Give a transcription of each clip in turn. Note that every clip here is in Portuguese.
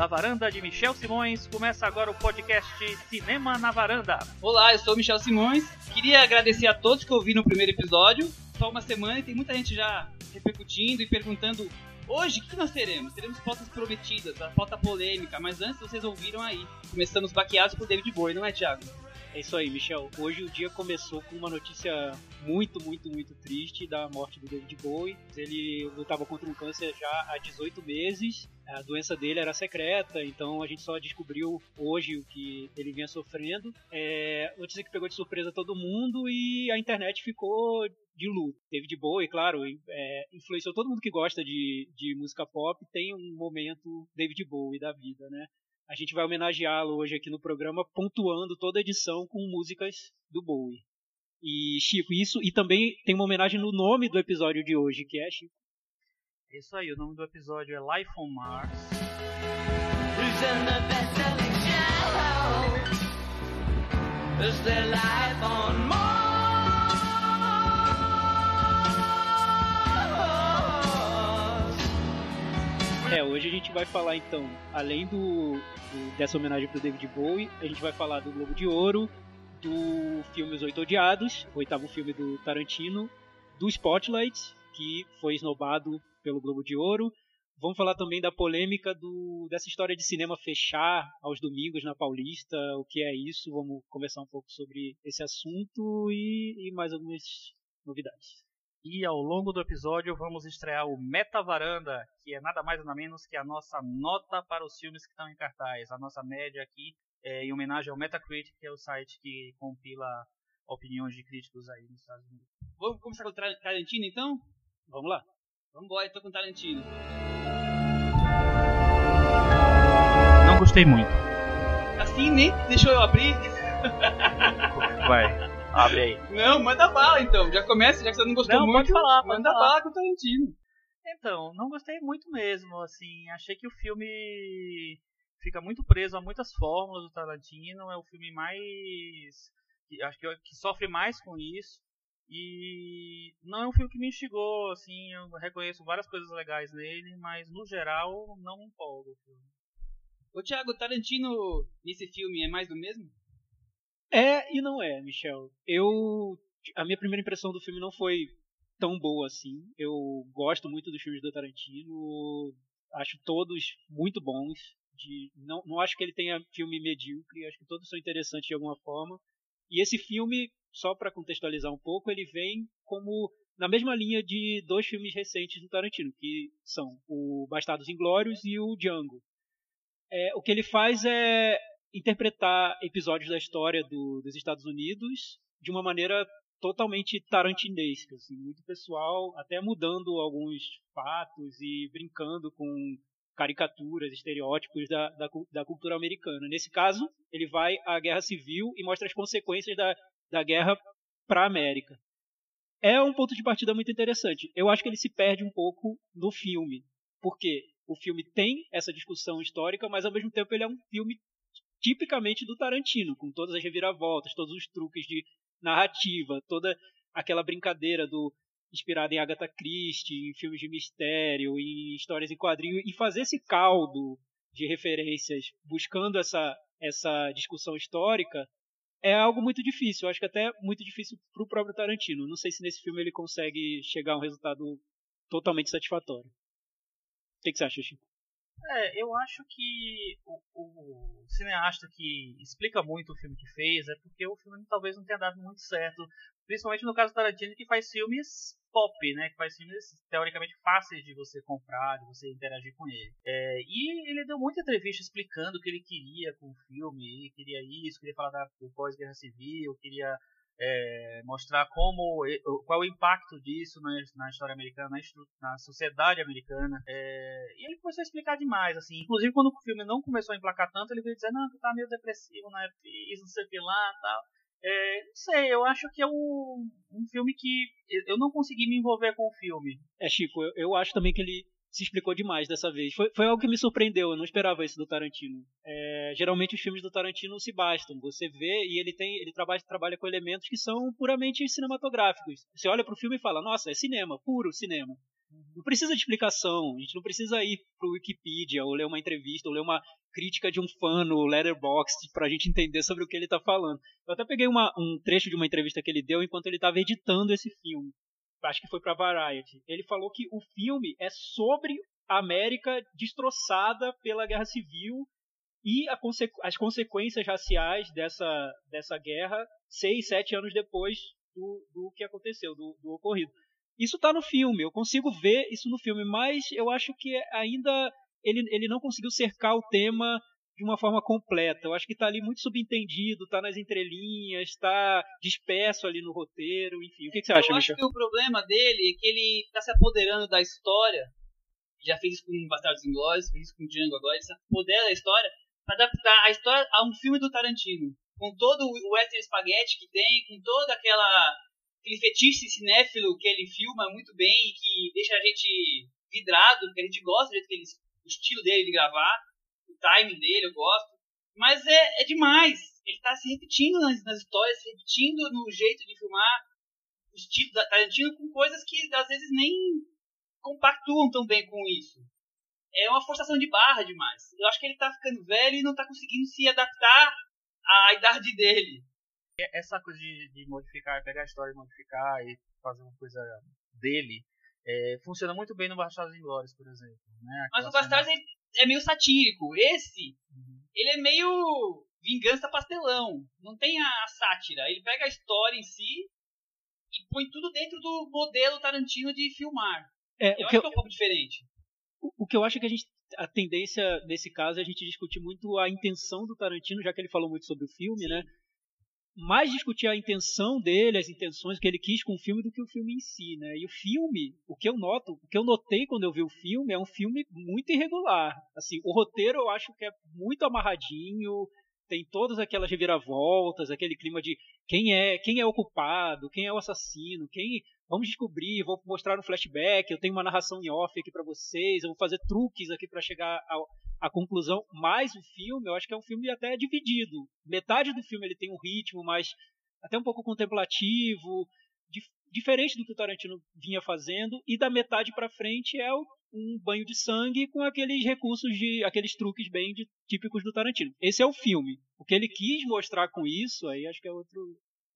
da varanda de Michel Simões, começa agora o podcast Cinema na Varanda. Olá, eu sou Michel Simões. Queria agradecer a todos que ouviram o primeiro episódio. Só uma semana e tem muita gente já repercutindo e perguntando Hoje, o que nós teremos? Teremos pautas prometidas, a pauta polêmica, mas antes vocês ouviram aí. Começamos baqueados por David Bowie, não é, Thiago? É isso aí, Michel. Hoje o dia começou com uma notícia muito, muito, muito triste da morte do David Bowie. Ele lutava contra um câncer já há 18 meses. A doença dele era secreta, então a gente só descobriu hoje o que ele vinha sofrendo. É, notícia que pegou de surpresa todo mundo e a internet ficou de luto. David Bowie, claro, é, influenciou todo mundo que gosta de, de música pop. Tem um momento David Bowie da vida, né? A gente vai homenageá-lo hoje aqui no programa, pontuando toda a edição com músicas do Bowie. E Chico, isso e também tem uma homenagem no nome do episódio de hoje, que é Chico. É isso aí, o nome do episódio é Life on Mars. Is there life on Mars? É, hoje a gente vai falar então, além do, do dessa homenagem pro David Bowie, a gente vai falar do Globo de Ouro, do filme Os Oito Odiados, o oitavo filme do Tarantino, do Spotlight, que foi esnobado pelo Globo de Ouro. Vamos falar também da polêmica do, dessa história de cinema fechar aos domingos na Paulista, o que é isso, vamos conversar um pouco sobre esse assunto e, e mais algumas novidades. E ao longo do episódio vamos estrear o Meta Varanda, que é nada mais nada menos que a nossa nota para os filmes que estão em cartaz. A nossa média aqui é em homenagem ao Metacritic, que é o site que compila opiniões de críticos aí nos Estados Unidos. Vamos começar com o Tarantino então? Vamos lá. Vamos embora então com o Tarantino. Não gostei muito. Assim nem deixou eu abrir. Vai. Abre aí. Não, manda bala então. Já começa, já que você não gostou não, muito. Pode falar, pode manda falar. bala com o Tarantino. Então, não gostei muito mesmo, assim, achei que o filme fica muito preso a muitas fórmulas do Tarantino, é o filme mais acho que, que sofre mais com isso. E não é um filme que me instigou, assim, eu reconheço várias coisas legais nele, mas no geral não me empolga o filme. Ô Thiago, Tarantino nesse filme é mais do mesmo? É e não é, Michel. Eu a minha primeira impressão do filme não foi tão boa assim. Eu gosto muito dos filmes do Tarantino, acho todos muito bons. De, não, não acho que ele tenha filme medíocre, acho que todos são interessantes de alguma forma. E esse filme, só para contextualizar um pouco, ele vem como na mesma linha de dois filmes recentes do Tarantino, que são o Bastardos Inglórios e o Django. É, o que ele faz é interpretar episódios da história do, dos Estados Unidos de uma maneira totalmente tarantinesca, assim, muito pessoal, até mudando alguns fatos e brincando com caricaturas, estereótipos da, da, da, cultura americana. Nesse caso, ele vai à guerra civil e mostra as consequências da, da guerra para a América. É um ponto de partida muito interessante. Eu acho que ele se perde um pouco no filme, porque o filme tem essa discussão histórica, mas ao mesmo tempo ele é um filme tipicamente do Tarantino, com todas as reviravoltas, todos os truques de narrativa, toda aquela brincadeira do inspirado em Agatha Christie, em filmes de mistério, em histórias em quadrinho e fazer esse caldo de referências buscando essa essa discussão histórica é algo muito difícil. Eu acho que até muito difícil para o próprio Tarantino. Não sei se nesse filme ele consegue chegar a um resultado totalmente satisfatório. O que, que você acha, Chico? É, eu acho que o, o, cineasta que explica muito o filme que fez é porque o filme talvez não tenha dado muito certo. Principalmente no caso do Tarantino, que faz filmes pop, né? Que faz filmes teoricamente fáceis de você comprar, de você interagir com ele. É, e ele deu muita entrevista explicando o que ele queria com o filme. Queria isso, queria falar da, pós-guerra civil, queria é, mostrar como qual o impacto disso na, na história americana, na, na sociedade americana. É, e ele começou a explicar demais, assim. Inclusive, quando o filme não começou a emplacar tanto, ele veio dizer, não, que tá meio depressivo, né? Fiz, não sei o que lá tal. É, não sei, eu acho que é um, um filme que eu não consegui me envolver com o filme. É, Chico, eu, eu acho também que ele se explicou demais dessa vez. Foi, foi algo que me surpreendeu, eu não esperava isso do Tarantino. É, geralmente os filmes do Tarantino se bastam, você vê e ele tem ele trabalha, trabalha com elementos que são puramente cinematográficos. Você olha para o filme e fala, nossa, é cinema, puro cinema. Não precisa de explicação, a gente não precisa ir pro Wikipedia ou ler uma entrevista ou ler uma crítica de um fã no Letterboxd pra gente entender sobre o que ele tá falando. Eu até peguei uma, um trecho de uma entrevista que ele deu enquanto ele estava editando esse filme. Acho que foi pra Variety. Ele falou que o filme é sobre a América destroçada pela Guerra Civil e conse as consequências raciais dessa, dessa guerra seis, sete anos depois do, do que aconteceu, do, do ocorrido. Isso está no filme, eu consigo ver isso no filme, mas eu acho que ainda ele, ele não conseguiu cercar o tema de uma forma completa. Eu acho que está ali muito subentendido, está nas entrelinhas, está disperso ali no roteiro, enfim. O que, que você acha, Eu Michel? acho que o problema dele é que ele está se apoderando da história. Já fez isso com Bastardos Inglórios, fez isso com Django agora. Ele se apodera da história para adaptar a história a um filme do Tarantino. Com todo o western spaghetti que tem, com toda aquela aquele fetiche cinéfilo que ele filma muito bem e que deixa a gente vidrado, porque a gente gosta do jeito que ele, o estilo dele de gravar, o timing dele, eu gosto. Mas é, é demais. Ele está se repetindo nas, nas histórias, se repetindo no jeito de filmar o estilo da Tarantino com coisas que às vezes nem compactuam tão bem com isso. É uma forçação de barra demais. Eu acho que ele tá ficando velho e não tá conseguindo se adaptar à idade dele. Essa coisa de, de modificar, pegar a história e modificar e fazer uma coisa dele, é, funciona muito bem no Bastardos Inglórios, por exemplo. Né? Mas o Bastardos é, é meio satírico. Esse, ele é meio vingança pastelão. Não tem a, a sátira. Ele pega a história em si e põe tudo dentro do modelo Tarantino de filmar. É, Eu o, que acho eu, que é um pouco diferente. o que eu acho é que a gente a tendência nesse caso é a gente discutir muito a intenção do Tarantino, já que ele falou muito sobre o filme, né? Mais discutir a intenção dele, as intenções que ele quis com o filme do que o filme em si, né? E o filme, o que eu noto, o que eu notei quando eu vi o filme é um filme muito irregular. Assim, o roteiro eu acho que é muito amarradinho, tem todas aquelas reviravoltas, aquele clima de quem é, quem é o culpado, quem é o assassino, quem vamos descobrir, vou mostrar no flashback, eu tenho uma narração em off aqui para vocês, eu vou fazer truques aqui para chegar ao, à conclusão. Mas o filme, eu acho que é um filme até dividido. Metade do filme ele tem um ritmo mais até um pouco contemplativo, dif- diferente do que o Tarantino vinha fazendo, e da metade para frente é o- um banho de sangue com aqueles recursos de aqueles truques bem de- típicos do Tarantino. Esse é o filme. O que ele quis mostrar com isso, aí acho que é outro,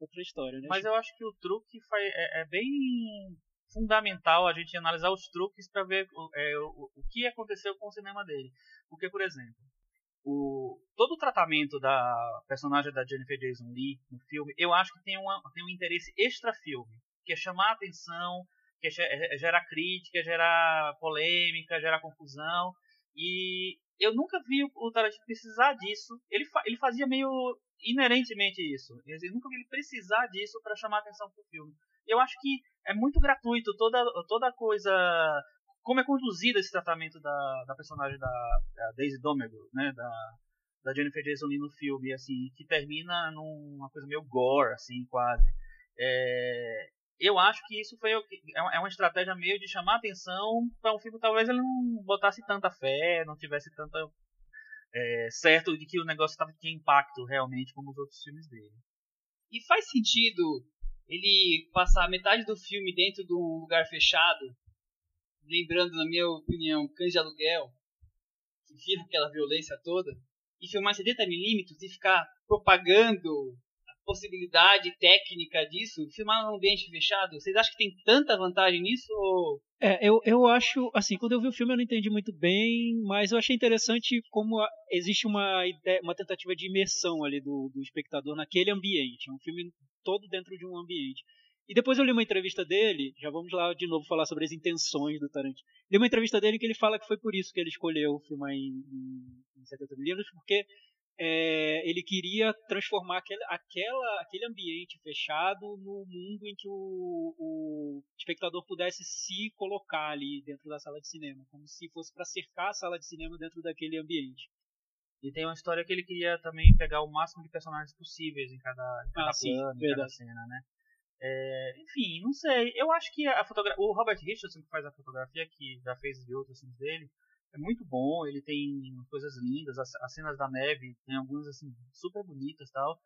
outra história, né? Mas eu acho que o truque faz- é, é bem fundamental a gente analisar os truques para ver o, é, o, o que aconteceu com o cinema dele. Porque, por exemplo, o, todo o tratamento da personagem da Jennifer Jason Leigh no filme, eu acho que tem, uma, tem um interesse extra-filme, que é chamar a atenção, que é ge- é gerar crítica, gerar polêmica, gerar confusão. E eu nunca vi o Tarantino precisar disso. Ele, fa- ele fazia meio inerentemente isso. Eu nunca vi ele precisar disso para chamar a atenção pro filme. Eu acho que é muito gratuito toda toda coisa como é conduzido esse tratamento da, da personagem da, da Daisy Domergue, né, da da Jennifer Jason Leigh no filme, assim, que termina numa coisa meio gore, assim, quase. É, eu acho que isso foi é uma- é uma estratégia meio de chamar atenção para um filme que talvez ele não botasse tanta fé, não tivesse tanta é, certo de que o negócio tava, tinha impacto realmente como os outros filmes dele. E faz sentido ele passar metade do filme dentro de um lugar fechado, lembrando, na minha opinião, cães de aluguel, que vira aquela violência toda, e filmar 70mm e ficar propagando possibilidade técnica disso, filmar num ambiente fechado, vocês acham que tem tanta vantagem nisso? Ou... É, eu, eu acho, assim, quando eu vi o filme eu não entendi muito bem, mas eu achei interessante como existe uma, ideia, uma tentativa de imersão ali do, do espectador naquele ambiente. É um filme todo dentro de um ambiente. E depois eu li uma entrevista dele, já vamos lá de novo falar sobre as intenções do Tarantino. Li uma entrevista dele que ele fala que foi por isso que ele escolheu filmar em, em, em 70mm, porque é, ele queria transformar aquele, aquela, aquele ambiente fechado no mundo em que o, o espectador pudesse se colocar ali dentro da sala de cinema, como se fosse para cercar a sala de cinema dentro daquele ambiente. E tem uma história que ele queria também pegar o máximo de personagens possíveis em cada, em cada Ah, sim, plano, em cada cena, né? É, enfim, não sei. Eu acho que a fotografia. O Robert Richardson, que faz a fotografia, que já fez de outros filmes dele, é muito bom. Ele tem coisas lindas. As, as cenas da neve tem algumas assim super bonitas tal.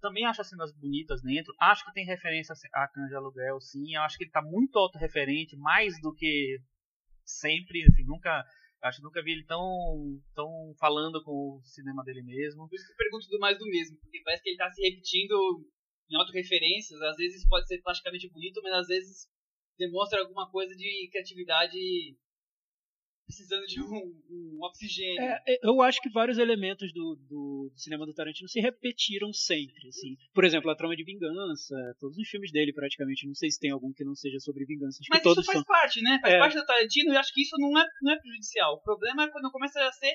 Também acho as cenas bonitas dentro. Acho que tem referência a Cães de Aluguel, sim. Acho que ele tá muito autorreferente, mais do que sempre, enfim, nunca acho que nunca vi ele tão tão falando com o cinema dele mesmo. Por isso que eu pergunto do mais do mesmo, porque parece que ele tá se repetindo em autorreferências, às vezes pode ser plasticamente bonito, mas às vezes demonstra alguma coisa de criatividade precisando de um, um oxigênio. É, é, eu acho que vários elementos do, do, cinema do Tarantino se repetiram sempre, assim. Por exemplo, a trama de vingança, todos os filmes dele praticamente, não sei se tem algum que não seja sobre vingança. Acho Mas que todos isso faz são... parte, né? Faz É. parte do Tarantino e acho que isso não é, não é prejudicial. O problema é quando começa a ser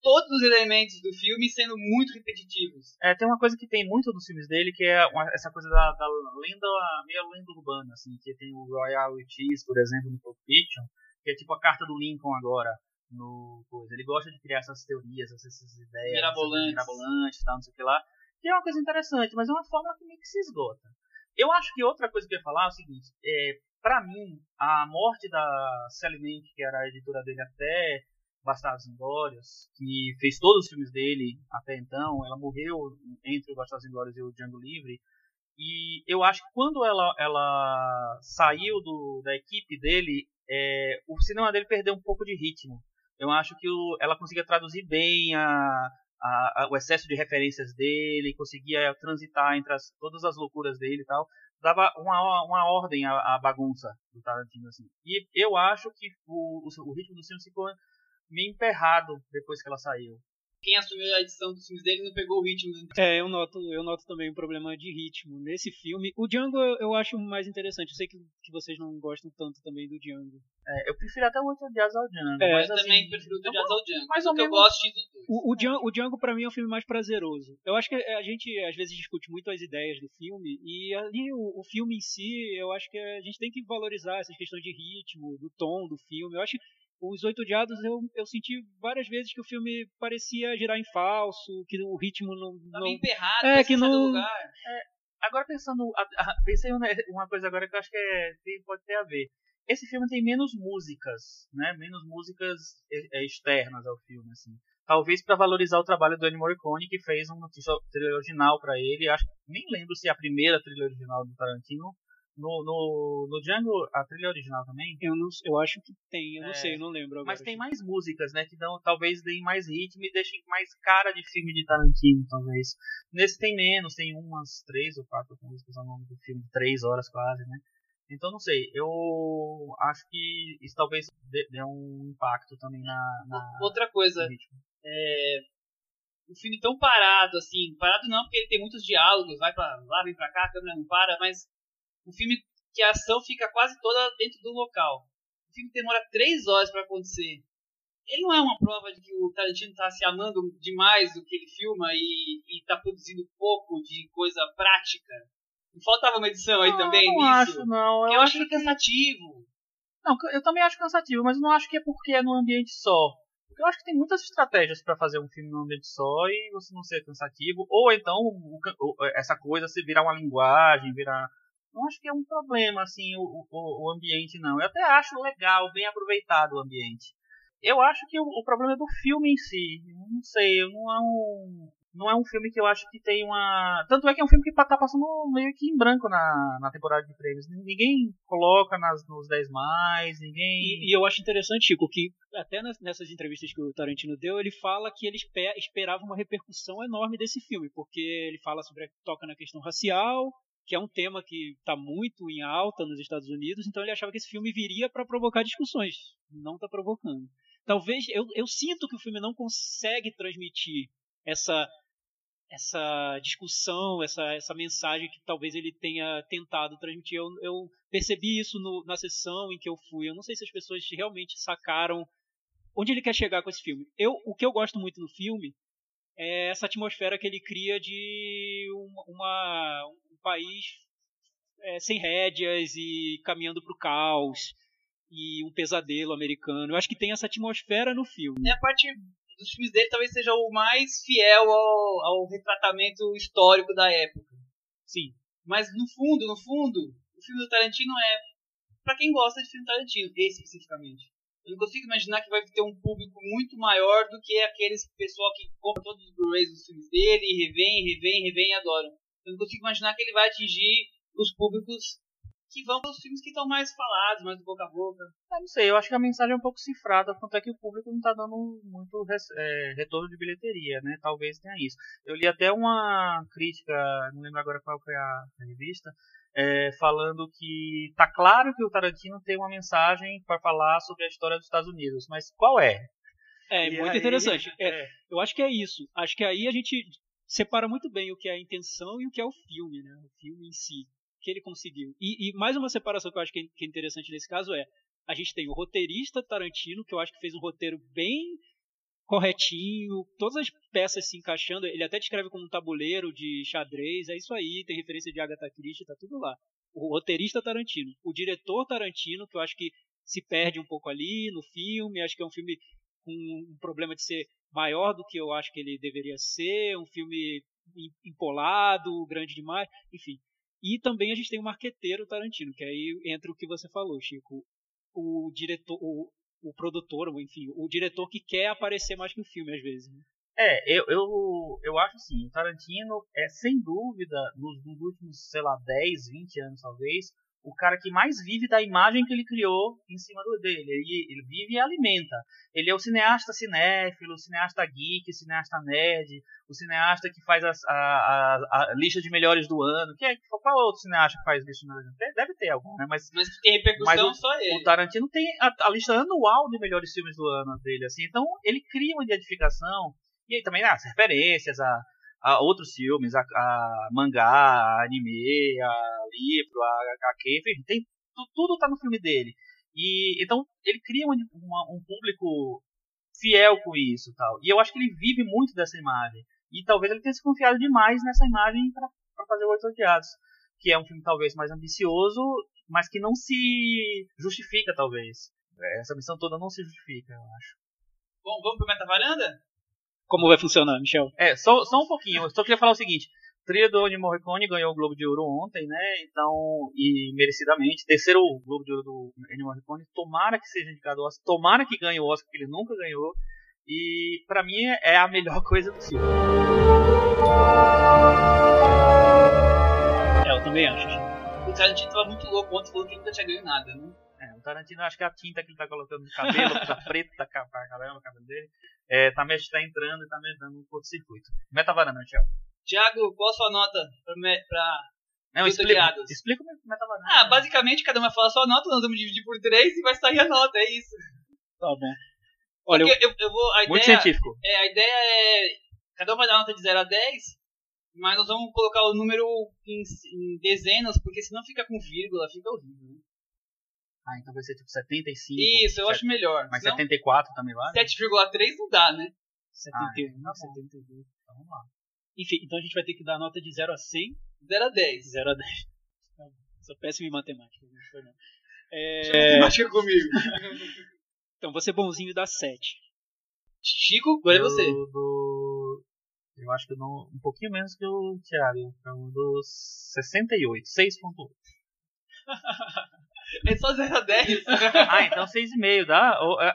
todos os elementos do filme sendo muito repetitivos. É, tem uma coisa que tem muito nos filmes dele, que é uma- essa coisa da, da lenda, meio lenda urbana, assim, que tem o Royal Cheese, por exemplo, no Pulp Fiction, que é tipo a carta do Lincoln agora, no coisa. Ele gosta de criar essas teorias, essas, essas ideias, Mirabolantes. mirabolantes, tal, não sei o que lá, que é uma coisa interessante, mas é uma forma que meio que se esgota. Eu acho que outra coisa que eu ia falar é o seguinte, é, pra mim, a morte da Sally Mank, que era a editora dele até Bastardos Inglórios, que fez todos os filmes dele até então, ela morreu entre o Bastardos Inglórios e o Django Livre, e eu acho que quando ela, ela saiu do, da equipe dele, é, o cinema dele perdeu um pouco de ritmo. Eu acho que o- ela conseguia traduzir bem a, a- a- o excesso de referências dele, conseguia transitar entre as- todas as loucuras dele e tal. Dava uma, uma ordem à, à bagunça do Tarantino. Assim. E eu acho que o, o, o ritmo do filme ficou meio emperrado depois que ela saiu. Quem assumiu a edição dos filmes dele não pegou o ritmo. É, eu noto, eu noto também um problema de ritmo. Nesse filme, o Django eu, eu acho mais interessante. Eu sei que, que vocês não gostam tanto também do Django. É, eu prefiro até o Dias ao Django. É, mas, eu assim, também prefiro o Jazz ao Django. mais ou porque eu gosto de dos dois. O, o, Django, o Django, pra mim, é um filme mais prazeroso. Eu acho que a gente, às vezes, discute muito as ideias do filme, e ali o, o filme em si, eu acho que a gente tem que valorizar essas questões de ritmo, do tom do filme. Eu acho que os Oito Odiados, eu, eu senti várias vezes que o filme parecia girar em falso, que o ritmo não... Tá meio emperrado, É, parece que não- lugar. Agora pensando, a- a- pensei uma uma coisa agora que eu acho que é- tem- pode ter a ver. Esse filme tem menos músicas, né? Menos músicas é, é, externas ao filme, assim. Talvez para valorizar o trabalho do Ennio Morricone, que fez uma trilha original para ele. Acho nem lembro se é a primeira trilha original do Tarantino. No, no, no Django, a trilha original também. Eu, não, eu acho que tem, eu não É, sei, eu não lembro agora. Mas tem mais músicas, né? Que dão, talvez deem mais ritmo e deixem mais cara de filme de Tarantino, talvez. Nesse tem menos, tem umas três ou quatro músicas ao longo do filme, três horas quase, né? Então não sei, eu acho que isso talvez dê, um impacto também na, na Outra coisa, é, um filme tão parado, assim, parado não porque ele tem muitos diálogos, vai pra lá, vem pra cá, a câmera não para, mas um filme que a ação fica quase toda dentro do local. O filme demora três horas pra acontecer. Ele não é uma prova de que o Tarantino tá se amando demais do que ele filma e, e tá produzindo pouco de coisa prática. Faltava uma edição aí Não, também eu não nisso? acho, não. Eu, eu acho acho ele cansativo. Não, eu também acho cansativo, mas não acho que é porque é num ambiente só. Porque eu acho que tem muitas estratégias para fazer um filme num ambiente só e você não ser cansativo. Ou então essa coisa se virar uma linguagem, virar. Não acho que é um problema, assim, o, o, o ambiente, não. Eu até acho legal, bem aproveitado o ambiente. Eu acho que o, o problema é do filme em si. Não sei, não é um. Não é um filme que eu acho que tem uma. Tanto é que é um filme que tá passando meio que em branco na, na temporada de prêmios. Ninguém coloca nas, nos 10 mais, ninguém. E, e eu acho interessante, Chico, que até nessas entrevistas que o Tarantino deu, ele fala que ele espe- esperava uma repercussão enorme desse filme, porque ele fala sobre toca na questão racial, que é um tema que está muito em alta nos Estados Unidos, então ele achava que esse filme viria para provocar discussões. Não está provocando. Talvez eu, eu sinto que o filme não consegue transmitir essa essa discussão, essa, essa mensagem que talvez ele tenha tentado transmitir. Eu, eu percebi isso no- na sessão em que eu fui. Eu não sei se as pessoas realmente sacaram onde ele quer chegar com esse filme. Eu, o que eu gosto muito no filme é essa atmosfera que ele cria de uma, uma- um país é, sem rédeas e caminhando para o caos e um pesadelo americano. Eu acho que tem essa atmosfera no filme. É a parte dos filmes dele talvez seja o mais fiel ao, ao retratamento histórico da época. Sim. Mas no fundo, no fundo, o filme do Tarantino é pra quem gosta de filme Tarantino, esse especificamente. Eu não consigo imaginar que vai ter um público muito maior do que aqueles pessoal que compra todos os Blu-rays dos filmes dele e revém, revém, revém e adoram. Eu não consigo imaginar que ele vai atingir os públicos que vão para os filmes que estão mais falados, mais do boca a boca. Eu não sei, eu acho que a mensagem é um pouco cifrada, quanto é que o público não está dando muito é, retorno de bilheteria, né? Talvez tenha isso. Eu li até uma crítica, não lembro agora qual foi a, revista, é, falando que tá claro que o Tarantino tem uma mensagem para falar sobre a história dos Estados Unidos, mas qual é? É, e muito aí, interessante. É, é. Eu acho que é isso. Acho que aí a gente separa muito bem o que é a intenção e o que é o filme, né? O filme em si que ele conseguiu. E, e mais uma separação que eu acho que é, que é interessante nesse caso é a gente tem o roteirista Tarantino, que eu acho que fez um roteiro bem corretinho, todas as peças se encaixando. Ele até descreve como um tabuleiro de xadrez, é isso aí, tem referência de Agatha Christie, tá tudo lá. O roteirista Tarantino. O diretor Tarantino, que eu acho que se perde um pouco ali no filme, acho que é um filme com um problema de ser maior do que eu acho que ele deveria ser, um filme empolado, grande demais, enfim. E também a gente tem o marqueteiro Tarantino, que aí entra o que você falou, Chico. O diretor, o, o produtor, enfim, o diretor que quer aparecer mais que o filme às vezes. Né? É, eu, eu, eu acho assim, o Tarantino é sem dúvida, nos, nos últimos, sei lá, 10, 20 anos talvez, o cara que mais vive da imagem que ele criou em cima do dele. Ele, ele vive e alimenta. Ele é o cineasta cinéfilo, o cineasta geek, o cineasta nerd, o cineasta que faz a, a, a, lista de melhores do ano. Que é, qual outro cineasta que faz lista de melhores do ano? Deve ter algum, né? Mas, mas tem repercussão mas o, só ele. O Tarantino tem a, a, lista anual de melhores filmes do ano dele, assim. Então ele cria uma identificação. E aí também as referências, a, a outros filmes, a, a mangá, a anime, a livro, a HQ, enfim, tem, tudo está no filme dele. E então ele cria uma, um público fiel com isso, tal. E eu acho que ele vive muito dessa imagem. E talvez ele tenha se confiado demais nessa imagem para fazer Oito Odiados, que é um filme talvez mais ambicioso, mas que não se justifica talvez. Essa missão toda não se justifica, eu acho. Bom, vamos pro Meta Varanda? Como vai funcionar, Michel? É, só, só um pouquinho. Eu só queria falar o seguinte. Trilha do Ennio Morricone ganhou o Globo de Ouro ontem, né? Então, e merecidamente. Terceiro Globo de Ouro do Ennio Morricone. Tomara que seja indicado ao Oscar. Tomara que ganhe o Oscar, que ele nunca ganhou. E, pra mim, é a melhor coisa do filme. É, eu também acho. O Tarantino tava muito louco ontem, falou que nunca tinha ganho nada, né? É, o Tarantino, acho que a tinta que ele tá colocando no cabelo, tá preta pra caramba o cabelo dele, é, tá, tá entrando e tá me dando um curto-circuito. Meta varanda, Michel. Tiago, qual a sua nota pra não, explica, explica como é que. Ah, basicamente, cada um vai falar a sua nota, nós vamos dividir por três e vai sair a nota, é isso. Tá bom. Olha, eu, eu, eu, vou, a muito ideia, científico. É, a ideia é, cada um vai dar nota de 0 a 10, mas nós vamos colocar o número em, em dezenas, porque senão fica com vírgula, fica horrível? Ah, então vai ser tipo 75. Isso, eu 7, acho melhor. Mas Senão, 74 também vale? 7,3 não dá, né? 71, ah, tá 72. Então vamos lá. Enfim, então a gente vai ter que dar nota de 0 a 100. 0 a 10. 0 a 10. Sou péssimo em matemática, não foi não. É... Matemática comigo. então, você bonzinho dá 7. Chico, agora é você. Do... Eu acho que eu dou um pouquinho menos que o Thiago. Então, do 68, 6.8. É só 0 a 10. ah, então 6,5, dá? Ou, é...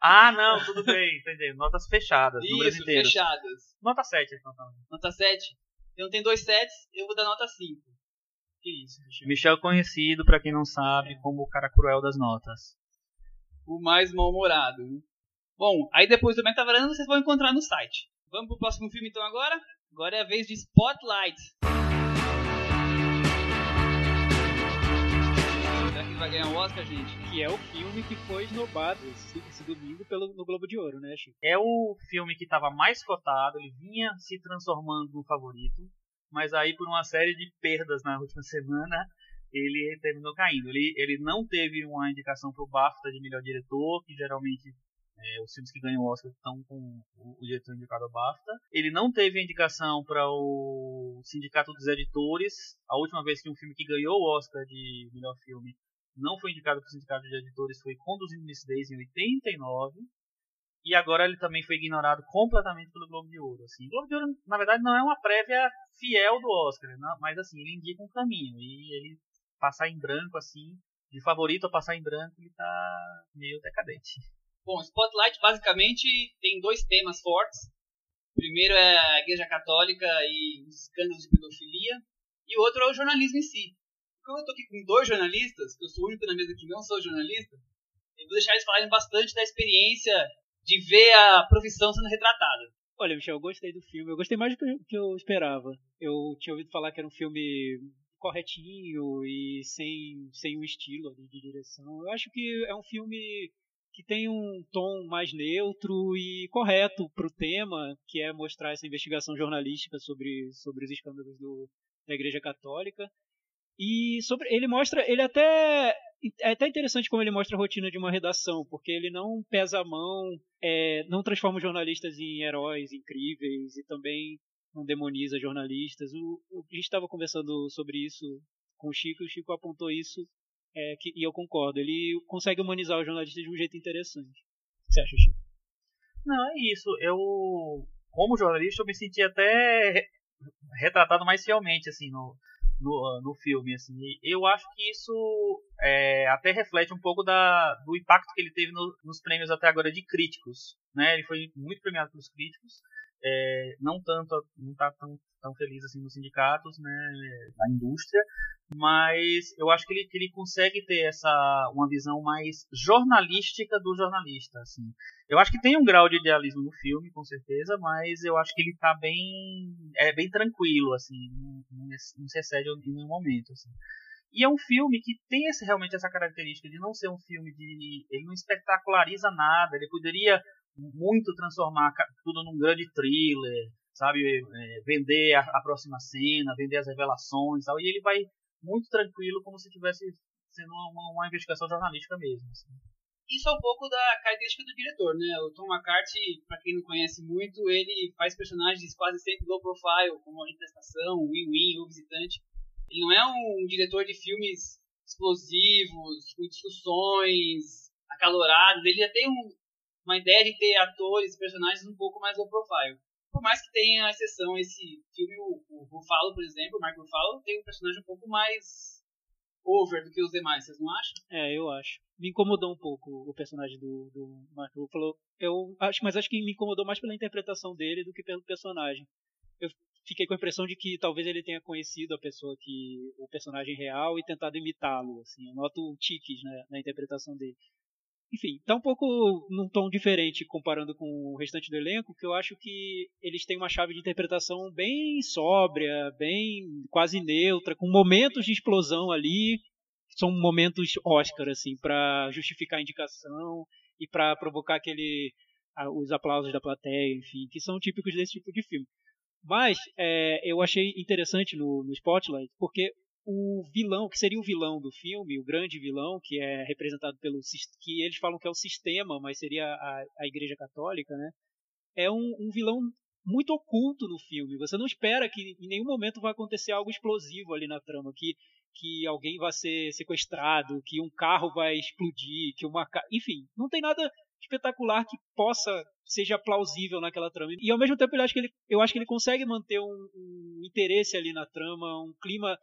Ah, não, tudo bem, entendi. Notas fechadas, Isso, fechadas. Nota 7, então. Também. Nota 7? Eu não tenho dois sets, eu vou dar nota 5. Que isso, Michel? Michel é conhecido, pra quem não sabe, é. como o cara cruel das notas. O mais mal-humorado. Bom, aí depois do Metavaranda vocês vão encontrar no site. Vamos pro próximo filme então agora? Agora é a vez de Spotlight. Vai ganhar o Oscar, gente? Que é o filme que foi esnobado esse, esse domingo pelo, no Globo de Ouro, né, Chico? É o filme que estava mais cotado, ele vinha se transformando no favorito, mas aí por uma série de perdas na última semana, ele terminou caindo. Ele, ele não teve uma indicação para o BAFTA de melhor diretor, que geralmente é, os filmes que ganham o Oscar estão com o, o diretor indicado ao BAFTA. Ele não teve indicação para o Sindicato dos Editores. A última vez que um filme que ganhou o Oscar de melhor filme não foi indicado para o Sindicato de Editores, foi Conduzindo Lucidez em 89. E agora ele também foi ignorado completamente pelo Globo de Ouro. Assim, o Globo de Ouro, na verdade, não é uma prévia fiel do Oscar, né? mas assim, ele indica um caminho. E ele passar em branco, assim, de favorito a passar em branco, ele tá meio decadente. Bom, Spotlight basicamente tem dois temas fortes. O primeiro é a Igreja Católica e os escândalos de pedofilia. E o outro é o jornalismo em si como eu tô aqui com dois jornalistas, que eu sou o único na mesa que não sou jornalista, eu vou deixar eles falarem bastante da experiência de ver a profissão sendo retratada. Olha, Michel, eu gostei do filme. Eu gostei mais do que eu esperava. Eu tinha ouvido falar que era um filme corretinho e sem, sem um estilo de direção. Eu acho que é um filme que tem um tom mais neutro e correto para o tema, que é mostrar essa investigação jornalística sobre, sobre os escândalos do, da Igreja Católica. E sobre ele mostra, ele até é até interessante como ele mostra a rotina de uma redação, porque ele não pesa a mão, é, não transforma os jornalistas em heróis incríveis e também não demoniza jornalistas. O, o a gente estava conversando sobre isso com o Chico, e o Chico apontou isso é, que, e eu concordo. Ele consegue humanizar os jornalistas de um jeito interessante. O que você acha, Chico? Não, é isso. Eu, como jornalista, eu me senti até retratado mais fielmente assim no, no, no filme. Assim. Eu acho que isso é, até reflete um pouco da, do impacto que ele teve no, nos prêmios até agora de críticos. Né? Ele foi muito premiado pelos críticos é, não tanto não está tão, tão feliz assim nos sindicatos né na indústria mas eu acho que ele, que ele consegue ter essa uma visão mais jornalística do jornalista assim eu acho que tem um grau de idealismo no filme com certeza mas eu acho que ele está bem é bem tranquilo assim não, não, não se excede em nenhum momento assim e é um filme que tem esse, realmente essa característica de não ser um filme de. Ele não espetaculariza nada. Ele poderia muito transformar tudo num grande thriller, sabe? É, vender a, a, próxima cena, vender as revelações tal. E ele vai muito tranquilo, como se tivesse sendo uma, uma investigação jornalística mesmo. Assim. Isso é um pouco da característica do diretor, né? O Tom McCarthy, para quem não conhece muito, ele faz personagens quase sempre low profile, como a Estação, Win-Win ou Visitante. Ele não é um diretor de filmes explosivos, com discussões acaloradas. Ele já tem um, uma ideia de ter atores, personagens um pouco mais low profile. Por mais que tenha exceção esse filme, o, o Ruffalo, por exemplo, o Mark Ruffalo, tem um personagem um pouco mais over do que os demais, vocês não acham? É, eu acho. Me incomodou um pouco o personagem do, do Mark Ruffalo. Eu acho, mas acho que me incomodou mais pela interpretação dele do que pelo personagem. Eu fiquei com a impressão de que talvez ele tenha conhecido a pessoa que o personagem real e tentado imitá-lo, assim. Eu noto tiques né, na interpretação dele enfim, tá um pouco num tom diferente comparando com o restante do elenco, que eu acho que eles têm uma chave de interpretação bem sóbria, bem quase neutra, com momentos de explosão ali, são momentos Oscar assim, para justificar a indicação e para provocar aquele os aplausos da plateia, enfim, que são típicos desse tipo de filme. Mas é, eu achei interessante no, no Spotlight, porque o vilão, que seria o vilão do filme, o grande vilão, que é representado pelo que eles falam que é o sistema, mas seria a, a Igreja Católica, né? É um, um vilão muito oculto no filme. Você não espera que em nenhum momento vai acontecer algo explosivo ali na trama, que que alguém vai ser sequestrado, que um carro vai explodir, que uma enfim, não tem nada espetacular que possa seja plausível naquela trama. E ao mesmo tempo eu acho que ele, eu acho que ele consegue manter um, um interesse ali na trama, um clima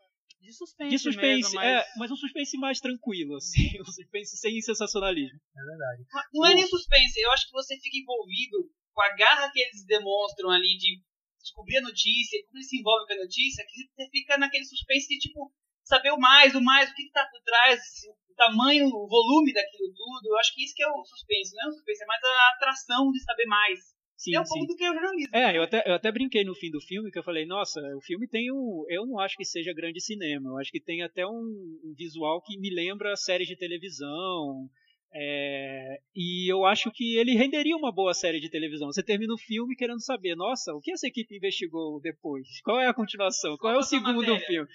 de suspense. De suspense, mesmo, mas... é, mas um suspense mais tranquilo, assim. Um suspense sem sensacionalismo. É verdade. Mas não é nem suspense, eu acho que você fica envolvido com a garra que eles demonstram ali de descobrir a notícia, como eles se envolvem com a notícia, que você fica naquele suspense de, tipo, saber o mais, o mais, o que, está por trás, o tamanho, o volume daquilo tudo. Eu acho que isso que é o suspense, não é o suspense, é mais a atração de saber mais. Sim, é um sim. pouco do que é o jornalismo. É, eu até, eu até brinquei no fim do filme, que eu falei, nossa, o filme tem um. Eu não acho que seja grande cinema, eu acho que tem até um, um visual que me lembra séries de televisão. É, e eu acho que ele renderia uma boa série de televisão. Você termina o filme querendo saber, nossa, o que essa equipe investigou depois? Qual é a continuação? Qual é o segundo filme?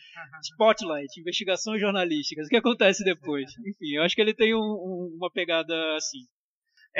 Spotlight, investigações jornalísticas. O que acontece depois? Enfim, eu acho que ele tem um, um, uma pegada assim.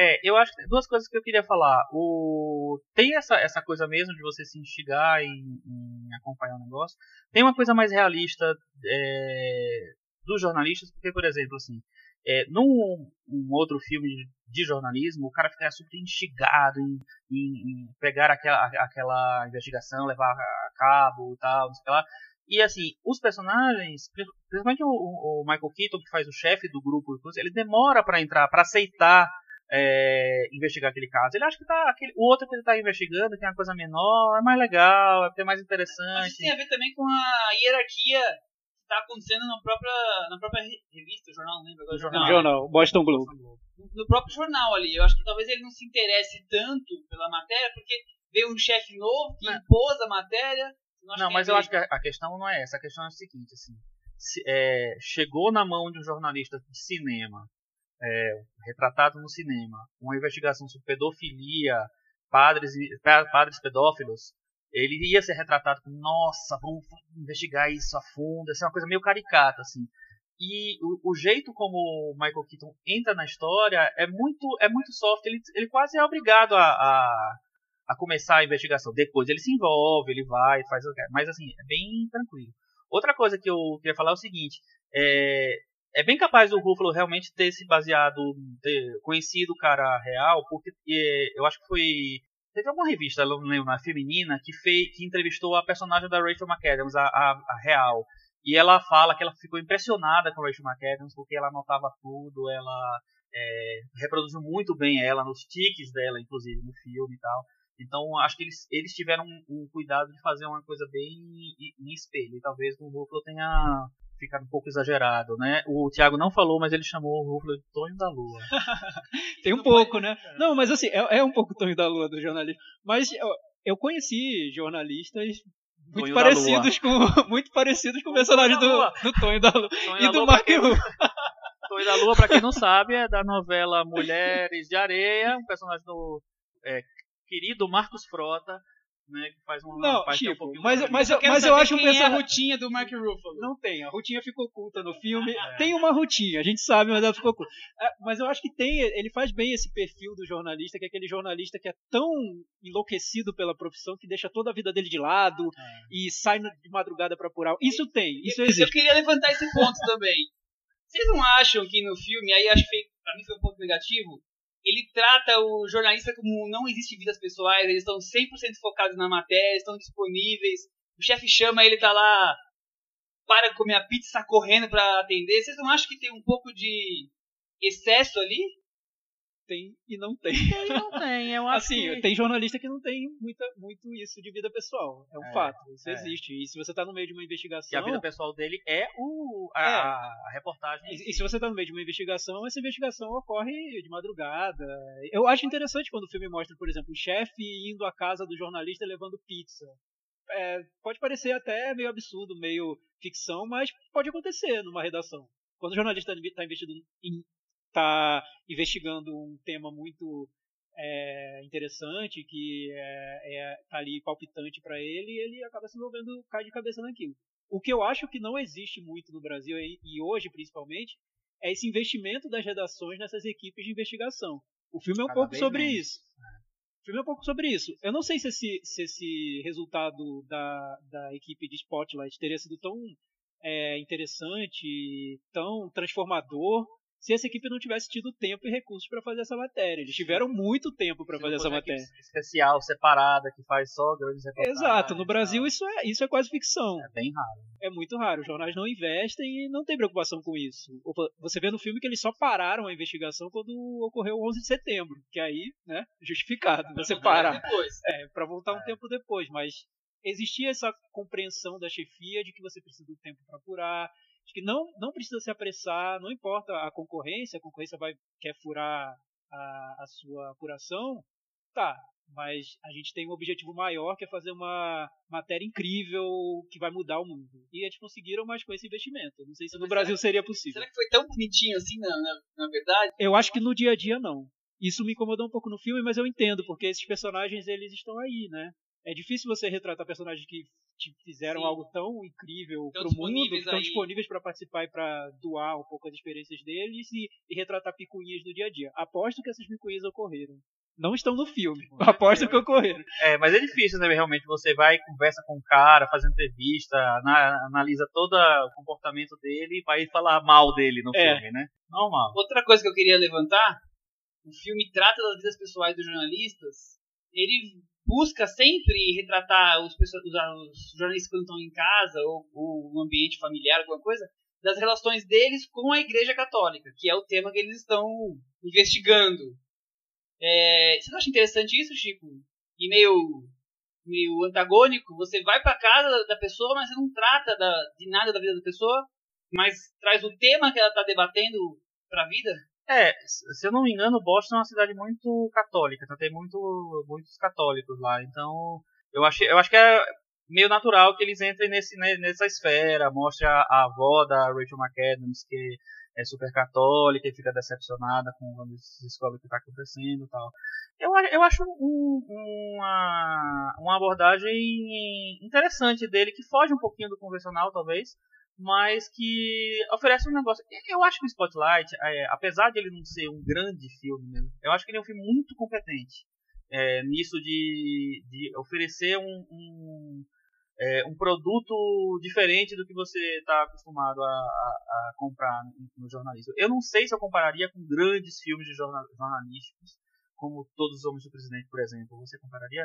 É, eu acho que duas coisas que eu queria falar. O tem essa, essa coisa mesmo de você se instigar em, em acompanhar o negócio. Tem uma coisa mais realista é, dos jornalistas, porque por exemplo assim, é, num um outro filme de, de, jornalismo, o cara fica super instigado em, em, em, pegar aquela, aquela investigação, levar a cabo e tal, não sei lá. E assim, os personagens, principalmente o, o Michael Keaton, que faz o chefe do grupo, ele demora para entrar, para aceitar é, investigar aquele caso. Ele acha que tá, aquele, o outro que ele está investigando, que é uma coisa menor, é mais legal, é mais interessante. Acho que tem a ver também com a hierarquia está acontecendo na própria, na própria revista, jornal, não lembro agora. Jornal, jornal Boston Globe. No próprio jornal ali. Eu acho que talvez ele não se interesse tanto pela matéria, porque veio um chefe novo que impôs a matéria. Não, não mas eu acho que a questão não é essa. A questão é a seguinte, assim. Se, é, chegou na mão de um jornalista de cinema, é, retratado no cinema, uma investigação sobre pedofilia, padres, padres pedófilos, ele ia ser retratado como, nossa, vamos investigar isso a fundo, é uma coisa meio caricata, assim. E o, o, jeito como o Michael Keaton entra na história é muito, é muito soft, ele, ele quase é obrigado a, a, a começar a investigação. Depois ele se envolve, ele vai, faz mas assim, é bem tranquilo. Outra coisa que eu queria falar é o seguinte, é, é bem capaz do Ruffalo realmente ter se baseado, ter conhecido o cara real, porque eu acho que foi Teve alguma revista, não lembro, na feminina, que, fez, que entrevistou a personagem da Rachel McAdams, a, a, a, real. E ela fala que ela ficou impressionada com a Rachel McAdams porque ela anotava tudo, ela é, reproduziu muito bem ela, nos tiques dela, inclusive, no filme e tal. Então, acho que eles, eles tiveram um, um cuidado de fazer uma coisa bem em espelho. E talvez no Ruffalo tenha ficado um pouco exagerado, né? O Thiago não falou, mas ele chamou o Ruffalo de Tonho da Lua. Tem um pouco, né? Não, mas assim, é, é um pouco Tonho da Lua do jornalismo. Mas eu, eu conheci jornalistas muito parecidos com muito parecidos com o personagem do, do Tonho da Lua Tonho e da do Mark Tonho da Lua, para quem não sabe, é da novela Mulheres de Areia, um personagem do é, querido Marcos Frota, né, que faz uma não, tipo, um mas, mas, eu, mas eu acho que essa rotinha do Mark Ruffalo. Não tem, a rotinha ficou oculta no filme. É. Tem uma rotinha, a gente sabe, mas ela ficou oculta. É, mas eu acho que tem, ele faz bem esse perfil do jornalista, que é aquele jornalista que é tão enlouquecido pela profissão que deixa toda a vida dele de lado é. e sai de madrugada para apurar. Isso tem, isso existe. Eu queria levantar esse ponto também. Vocês não acham que no filme, aí acho que pra mim foi um ponto negativo, ele trata o jornalista como não existe vidas pessoais, eles estão 100% focados na matéria, estão disponíveis. O chefe chama, ele tá lá para comer a pizza correndo para atender. Vocês não acham que tem um pouco de excesso ali? Tem e não tem. Tem e não tem, eu acho Assim, que... tem jornalista que não tem muita, muito isso de vida pessoal. É um é, fato, isso é. existe. E se você está no meio de uma investigação... E a vida pessoal dele é o, a, é. a reportagem. E, e, se você está no meio de uma investigação, essa investigação ocorre de madrugada. Eu acho interessante quando o filme mostra, por exemplo, o chefe indo à casa do jornalista levando pizza. É, pode parecer até meio absurdo, meio ficção, mas pode acontecer numa redação. Quando o jornalista está investido em está investigando um tema muito é, interessante, que é, é tá ali palpitante para ele, e ele acaba se envolvendo, cai de cabeça naquilo. O que eu acho que não existe muito no Brasil, e hoje principalmente, é esse investimento das redações nessas equipes de investigação. O filme é um Cada pouco sobre menos. isso. O filme é um pouco sobre isso. Eu não sei se esse, se esse resultado da, da equipe de Spotlight teria sido tão é, interessante, tão transformador, se essa equipe não tivesse tido tempo e recursos para fazer essa matéria. Eles tiveram muito tempo para fazer essa matéria. Especial, separada, que faz só grandes reportagens. Exato. No Brasil isso é, isso é quase ficção. É bem raro. É muito raro. Os jornais não investem e não tem preocupação com isso. Você vê no filme que eles só pararam a investigação quando ocorreu o 11 de setembro. Que aí, né, justificado. Você parar. Depois. É, para voltar um é. tempo depois. Mas existia essa compreensão da chefia de que você precisa do tempo para apurar, Acho que não, não precisa se apressar, não importa a concorrência, a concorrência vai, quer furar a, a sua apuração, tá, mas a gente tem um objetivo maior que é fazer uma matéria incrível que vai mudar o mundo. E eles conseguiram, mas com esse investimento. Não sei se no mas Brasil será, seria possível. Será que foi tão bonitinho assim, na, na, na, verdade? Eu acho que no dia a dia não. Isso me incomodou um pouco no filme, mas eu entendo, porque esses personagens eles estão aí, né? É difícil você retratar personagens que fizeram Sim. algo tão incrível para o mundo, que estão disponíveis para participar e para doar um pouco as experiências deles e, e, retratar picuinhas do dia a dia. Aposto que essas picuinhas ocorreram. Não estão no filme, aposto que ocorreram. É, mas é difícil, né? Realmente você vai, conversa com o cara, faz entrevista, analisa todo o comportamento dele e vai falar mal dele no é. filme, né? Normal. Outra coisa que eu queria levantar: o filme trata das vidas pessoais dos jornalistas. Ele busca sempre retratar os, os, os jornalistas quando estão em casa ou, ou no ambiente familiar, alguma coisa, das relações deles com a Igreja Católica, que é o tema que eles estão investigando. É, você não acha interessante isso, Chico? E meio meio antagônico, você vai pra casa da pessoa, mas você não trata da, de nada da vida da pessoa, mas traz o tema que ela tá debatendo pra vida. É, se eu não me engano, Boston é uma cidade muito católica, tá? tem muito, muitos católicos lá, então eu, achei, eu acho que é meio natural que eles entrem nesse, nessa esfera, mostre a, a avó da Rachel McAdams, que é super católica e fica decepcionada com quando descobre o que está acontecendo e tal. Eu, eu acho um, uma, uma abordagem interessante dele, que foge um pouquinho do convencional, talvez, mas que oferece um negócio. Eu acho que o Spotlight, é, apesar de ele não ser um grande filme mesmo, eu acho que ele é um filme muito competente é, nisso de, de oferecer um, um, é, um, produto diferente do que você está acostumado a, a, a, comprar no jornalismo. Eu não sei se eu compararia com grandes filmes de jornal, jornalísticos, como Todos os Homens do Presidente, por exemplo. Você compararia?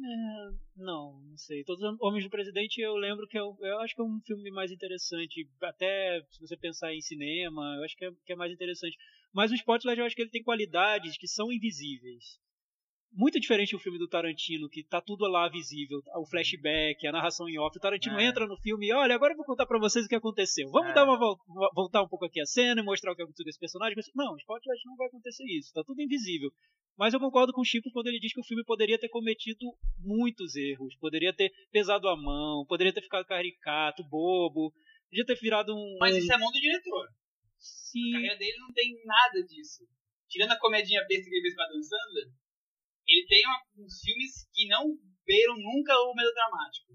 É, não, não sei. Todos os Homens do Presidente eu lembro que eu, eu acho que é um filme mais interessante. Até se você pensar em cinema, eu acho que é, que é mais interessante. Mas o Spotlight eu acho que ele tem qualidades que são invisíveis muito diferente do filme do Tarantino, que tá tudo lá visível, o flashback, a narração em off. O Tarantino é. entra no filme e olha, agora eu vou contar para vocês o que aconteceu. Vamos é. dar uma volta, voltar um pouco aqui a cena e mostrar o que aconteceu com esse personagem. Não, Spotlight não vai acontecer isso, tá tudo invisível. Mas eu concordo com o Chico quando ele diz que o filme poderia ter cometido muitos erros, poderia ter pesado a mão, poderia ter ficado caricato, bobo, podia ter virado um. Mas isso é mão do diretor. Sim. A carreira dele não tem nada disso. Tirando a comedinha besta que ele fez com a Dan Sandler, ele tem uns filmes que não beiram nunca o melodramático.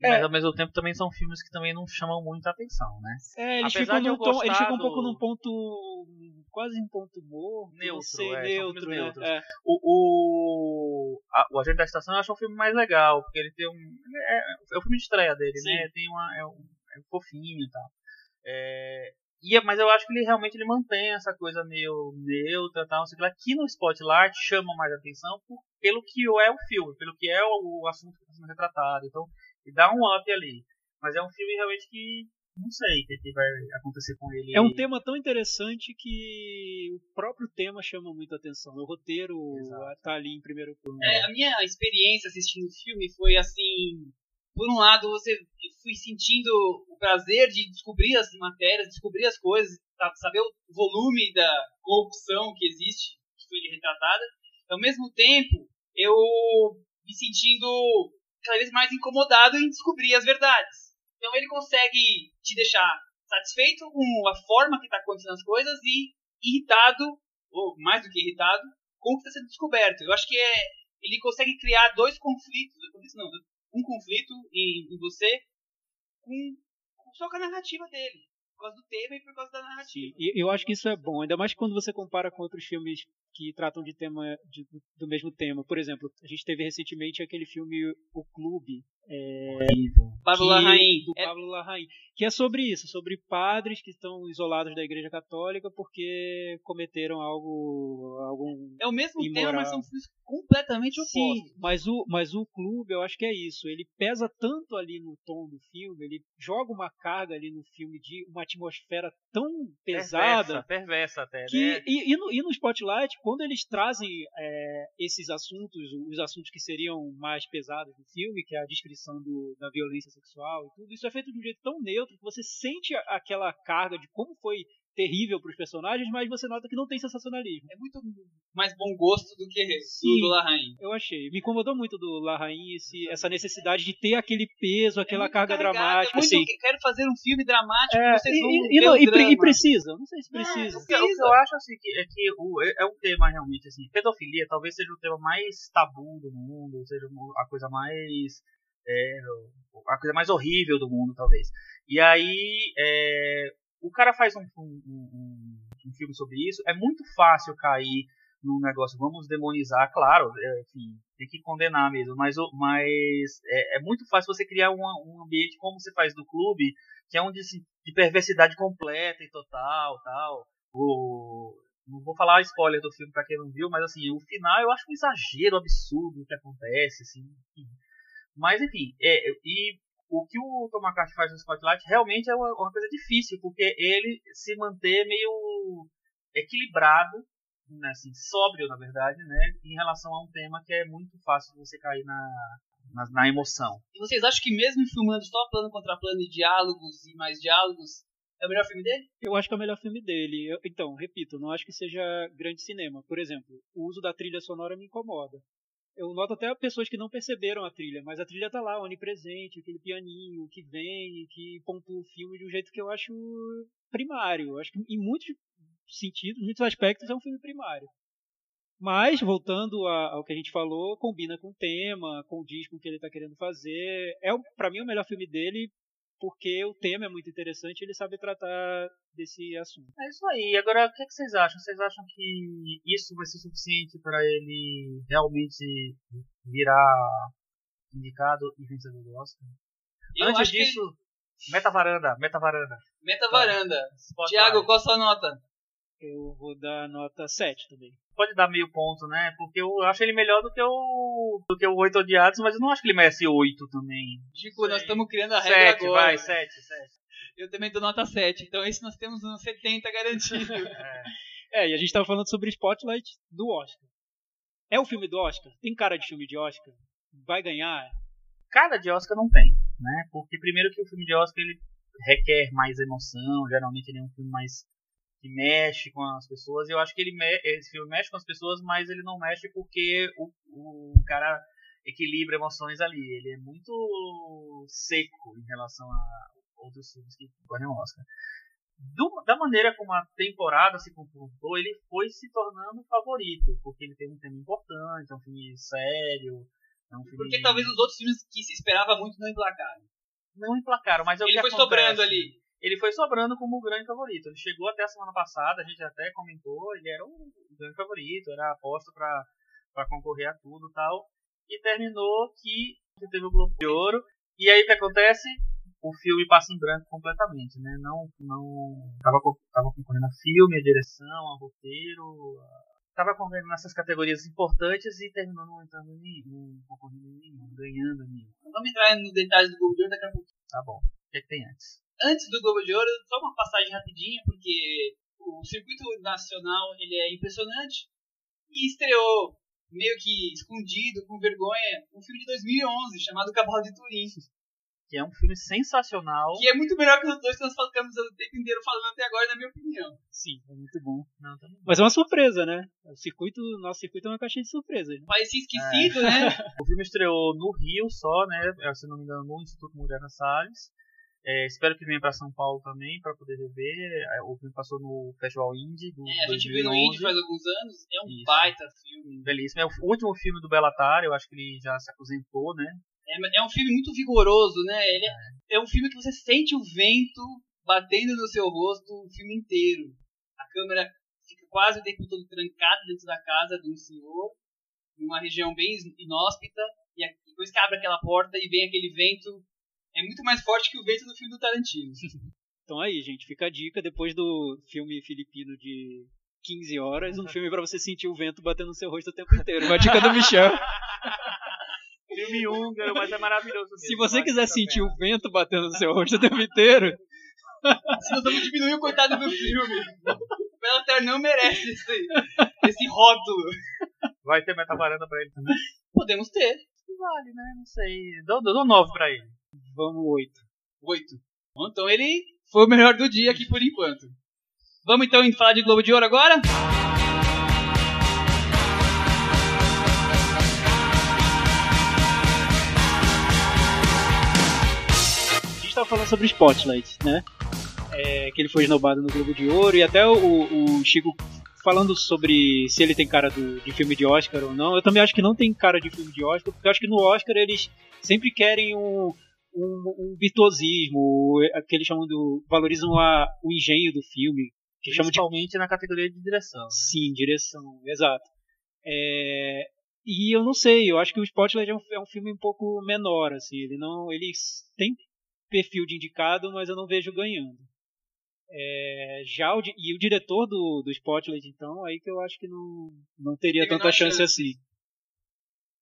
É. Mas ao mesmo tempo também são filmes que também não chamam muita atenção, né? É, eles ficam, num tom, eles ficam um pouco num ponto. quase um ponto morto. Neutro, sei, é, neutro, né? É. O, o, a, o Agente da Estação eu acho um filme mais legal, porque ele tem um. É, é o filme de estreia dele, né? Sim. né? Tem uma, é, um, é um fofinho e tal. É, e, mas eu acho que ele realmente ele mantém essa coisa meio neutra tal. Sei lá. Aqui no Spotlight chama mais atenção por, pelo que é o filme, pelo que é o, o assunto que está sendo retratado. Então, ele dá um up ali. Mas é um filme realmente que não sei o que, que, vai acontecer com ele. É um tema tão interessante que o próprio tema chama muita atenção. O roteiro Exato. tá ali em primeiro plano. É, a minha experiência assistindo o filme foi assim por um lado, você fui sentindo o prazer de descobrir as matérias, descobrir as coisas, saber o volume da corrupção que existe, que foi retratada. Ao mesmo tempo, eu me sentindo cada vez mais incomodado em descobrir as verdades. Então ele consegue te deixar satisfeito com a forma que está acontecendo as coisas e irritado, ou mais do que irritado, com o que está sendo descoberto. Eu acho que é, ele consegue criar dois conflitos, não, um conflito em, em você com, só com a narrativa dele. Por causa do tema e por causa da narrativa. Sim, eu acho que isso é bom, ainda mais quando você compara com outros filmes que tratam de tema de, do mesmo tema. Por exemplo, a gente teve recentemente aquele filme O Clube, é, Pablo Larraín. Do Pablo é... Larraín. Que é sobre isso, sobre padres que estão isolados da Igreja Católica porque cometeram algo. algum É o mesmo imoral. tema, mas são filmes completamente opostos. Sim, mas o, mas o clube, eu acho que é isso. Ele pesa tanto ali no tom do filme, ele joga uma carga ali no filme de uma atmosfera tão pesada. Perversa, perversa até, que, né? E, e, no, e no Spotlight, quando eles trazem é, esses assuntos, os assuntos que seriam mais pesados do filme, que é a descrição descrição do, da violência sexual e tudo, isso é feito de um jeito tão neutro que você sente aquela carga de como foi terrível para os personagens, mas você nota que não tem sensacionalismo. É muito mais bom gosto do que Sim, do Larraín. Eu achei. Me incomodou muito do Larraín esse, essa necessidade de ter aquele peso, aquela é carga carregado, dramática. É muito, assim. Quero fazer um filme dramático, é, vocês vão e, e, não, e, e, precisa. Não sei se precisa. o que eu acho assim, que, é que o, é, é um tema realmente assim. Pedofilia talvez seja o tema mais tabu do mundo, seja a coisa mais é, a coisa mais horrível do mundo, talvez. E aí, é, o cara faz um, um, um, um, filme sobre isso, é muito fácil cair num negócio, vamos demonizar, claro, é, enfim, tem que condenar mesmo, mas, mas é, é muito fácil você criar um, ambiente como você faz do clube, que é um de, de perversidade completa e total, tal. O, não vou falar spoiler do filme para quem não viu, mas assim, o final eu acho um exagero absurdo o que acontece, assim. Mas enfim, é, e o que o Tom McCarthy faz no Spotlight realmente é uma, uma, coisa difícil, porque ele se manter meio equilibrado né, assim, sóbrio, na verdade, né, em relação a um tema que é muito fácil de você cair na, na, na emoção. E vocês acham que mesmo filmando só plano contra plano e diálogos e mais diálogos, é o melhor filme dele? Eu acho que é o melhor filme dele. Eu, então, repito, não acho que seja grande cinema. Por exemplo, o uso da trilha sonora me incomoda. Eu noto até pessoas que não perceberam a trilha, mas a trilha tá lá, onipresente, aquele pianinho que vem, que pontua o filme de um jeito que eu acho primário. Eu acho que em muitos sentidos, muitos aspectos, é um filme primário. Mas, voltando ao que a gente falou, combina com o tema, com o disco que ele está querendo fazer. É, para mim, o melhor filme dele, porque o tema é muito interessante e ele sabe tratar desse assunto. É isso aí. Agora, o que, é que vocês acham? Vocês acham que isso vai ser suficiente para ele realmente virar indicado e vencedor do Oscar? Eu Antes acho que- disso, meta varanda, meta varanda. Meta varanda. Tiago, qual a sua nota? Eu vou dar nota 7 também. Pode dar meio ponto, né? Porque eu acho ele melhor do que o do que o Oito Odiados, mas eu não acho que ele merece oito também. Chico, nós estamos criando a regra Sete, agora. vai, sete, sete. Eu também dou nota 7. Então esse nós temos um 70 garantido. É. É, e a gente tava falando sobre Spotlight do Oscar. É o filme do Oscar? Tem cara de filme de Oscar? Vai ganhar? Cara de Oscar não tem, né? Porque primeiro que o filme de Oscar ele requer mais emoção, geralmente ele é um filme mais que mexe com as pessoas. E eu acho que ele esse filme mexe com as pessoas, mas ele não mexe porque o, o cara equilibra emoções ali. Ele é muito seco em relação a outros filmes que ganham Oscar. Do- da maneira como a temporada se comportou, ele foi se tornando favorito, porque ele tem um tema importante, é um filme sério, é um filme Porque talvez os outros filmes que se esperava muito não emplacaram. não emplacaram, mas é o Ele que foi acontece. sobrando ali. Ele foi sobrando como o grande favorito. Ele chegou até a semana passada, a gente até comentou, ele era o grande favorito, era aposto para para concorrer a tudo e tal. E terminou que teve o Globo de Ouro. E aí o que acontece? O filme passa em branco completamente, né? Não não tava tava concorrendo a filme, a direção, a roteiro, a- tava concorrendo nessas categorias importantes e terminou não entrando em nenhum, não concorrendo em nenhum, ganhando em nenhum. Vamos entrar no detalhe do Globo de Ouro daqui a pouco. Tá bom. O que, é que tem antes? Antes do Globo de Ouro, só uma passagem rapidinha, porque o circuito nacional ele é impressionante e estreou meio que escondido, com vergonha, um filme de 2011 chamado Cavalo de Turim, Que é um filme sensacional. que é muito melhor que os dois que nós ficamos o tempo inteiro falando até agora, na minha opinião. Sim, é muito bom. Não, tá bom. Mas é uma surpresa, né? O circuito, nosso circuito é uma caixinha de surpresas. Né? Parece esquecido, né? O filme estreou no Rio só, né? Se não me engano, no Instituto Muriana Salles. É, espero que venha para São Paulo também para poder rever. É, O filme passou no Festival Indie do É, a gente viu no 2011. Indie faz alguns anos, é um Isso. baita filme. Belíssimo. É o último filme do Bellatar, eu acho que ele já se aposentou, né? É, é um filme muito vigoroso, né? Ele é, é um filme que você sente o vento batendo no seu rosto o filme inteiro. A câmera fica quase o tempo todo trancada dentro da casa de um senhor, numa região bem inóspita, e depois que abre aquela porta e vem aquele vento, é muito mais forte que o vento do filme do Tarantino. Então aí, gente, fica a dica depois do filme filipino de 15 horas, um filme pra você sentir o vento batendo no seu rosto o tempo inteiro. Uma dica do Michel. Filme húngaro, mas é maravilhoso mesmo. Se você quiser sentir o vento batendo no seu rosto o tempo inteiro, Se nós vamos diminuir o coitado do filme. O Bellatar não merece esse, esse rótulo. Vai ter metavaranda pra ele também? Podemos ter. Vale, né? Não sei. Dou, dou 9 pra ele. Vamos oito. Oito. Bom, Então ele foi o melhor do dia aqui por enquanto. Vamos então falar de Globo de Ouro agora? A gente tava falando sobre Spotlight, né? É, que ele foi esnobado no Globo de Ouro e até o, o Chico falando sobre se ele tem cara do- de filme de Oscar ou não. Eu também acho que não tem cara de filme de Oscar, porque eu acho que no Oscar eles sempre querem um, um, um virtuosismo, é, que eles chamam do. valorizam a, o engenho do filme, que chamam de Principalmente na categoria de direção. né? Sim, direção, exato. É, e eu não sei, eu acho que o Spotlight é um, é um filme um pouco menor, assim, ele não, ele tem perfil de indicado, mas eu não vejo ganhando. É, já o, e o diretor do, do Spotlight, então, aí que eu acho que não, não teria Tem tanta chance chance. assim.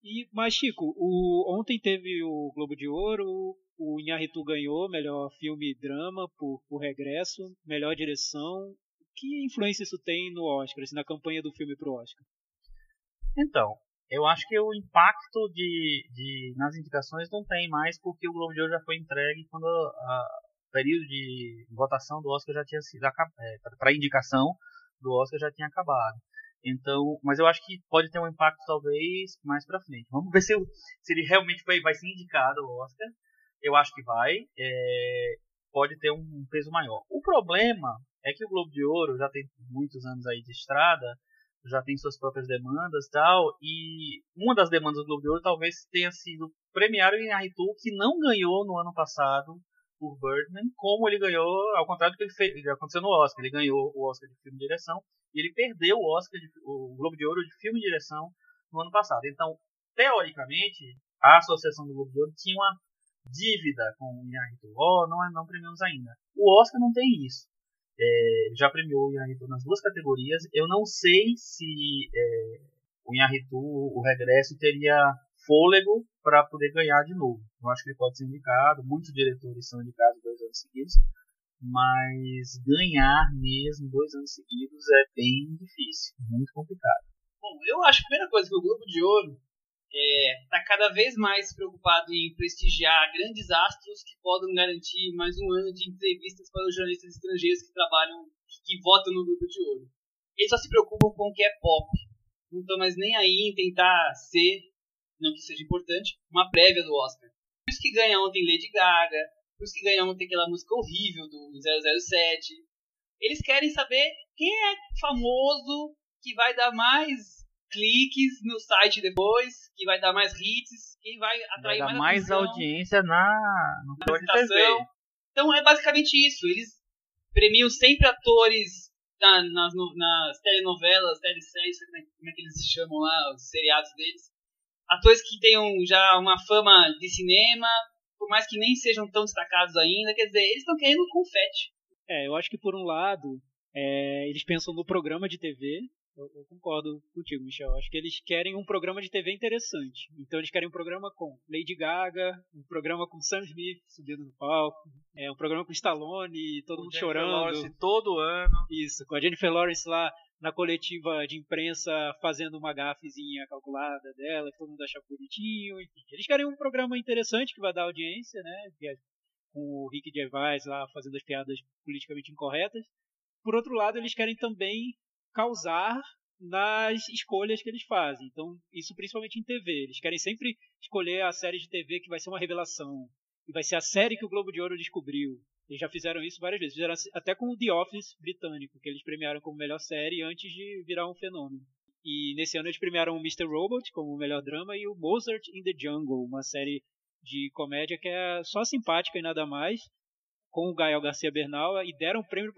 E, mas, Chico, o, ontem teve o Globo de Ouro, o Inharitu ganhou melhor filme drama por, por regresso, melhor direção. que influência isso tem no Oscar, assim, na campanha do filme pro Oscar? Então, eu acho que o impacto de, de nas indicações não tem mais porque o Globo de Ouro já foi entregue quando o período de votação do Oscar já tinha sido é, para indicação do Oscar já tinha acabado. Então, mas eu acho que pode ter um impacto talvez mais para frente. Vamos ver se, se ele realmente vai, vai ser indicado o Oscar. Eu acho que vai. É, pode ter um peso maior. O problema é que o Globo de Ouro já tem muitos anos aí de estrada, já tem suas próprias demandas tal, e uma das demandas do Globo de Ouro talvez tenha sido premiar o Inarritu, que não ganhou no ano passado por Birdman, como ele ganhou, ao contrário do que ele fez, aconteceu no Oscar. Ele ganhou o Oscar de filme e direção e ele perdeu o Oscar, de, o Globo de Ouro de filme e direção no ano passado. Então, teoricamente, a Associação do Globo de Ouro tinha uma dívida com o Inarritu. Oh, não, não premiamos ainda. O Oscar não tem isso. É, já premiou o Inarritu nas duas categorias. Eu não sei se é, o Inarritu, o regresso, teria fôlego para poder ganhar de novo. Eu acho que ele pode ser indicado, muitos diretores são indicados dois anos seguidos, mas ganhar mesmo dois anos seguidos é bem difícil, muito complicado. Bom, eu acho que a primeira coisa que o Globo de Ouro está é, tá cada vez mais preocupado em prestigiar grandes astros que podem garantir mais um ano de entrevistas para os jornalistas estrangeiros que trabalham, que votam no Globo de Ouro. Eles só se preocupam com o que é pop. Não estão mais nem aí em tentar ser não que seja importante, uma prévia do Oscar. Por isso que ganha ontem Lady Gaga, por isso que ganha ontem aquela música horrível do 007. Eles querem saber quem é famoso, que vai dar mais cliques no site depois, que vai dar mais hits, quem vai atrair vai mais, mais audiência na no na TV. Então é basicamente isso. Eles premiam sempre atores na, nas, nas telenovelas, teleséries, como é que eles se chamam lá, os seriados deles atores que tenham já uma fama de cinema, por mais que nem sejam tão destacados ainda, quer dizer, eles estão querendo confete. É, eu acho que por um lado, é, eles pensam no programa de TV. Eu, eu, concordo contigo, Michel. Acho que eles querem um programa de TV interessante. Então eles querem um programa com Lady Gaga, um programa com Sam Smith subindo no palco, é, um programa com Stallone, todo mundo Jennifer chorando. Lawrence todo ano. Isso, com a Jennifer Lawrence lá na coletiva de imprensa fazendo uma gafezinha calculada dela, que todo mundo acha bonitinho, enfim. Eles querem um programa interessante que vai dar audiência, né? É com o Rick Gervais lá fazendo as piadas politicamente incorretas. Por outro lado, eles querem também causar nas escolhas que eles fazem. Então, isso principalmente em TV. Eles querem sempre escolher a série de TV que vai ser uma revelação. E vai ser a série que o Globo de Ouro descobriu. Eles já fizeram isso várias vezes. Fizeram até com o The Office britânico, que eles premiaram como melhor série antes de virar um fenômeno. E nesse ano eles premiaram o Mr. Robot como melhor drama e o Mozart in the Jungle, uma série de comédia que é só simpática e nada mais, com o Gael Garcia Bernal, e deram prêmio,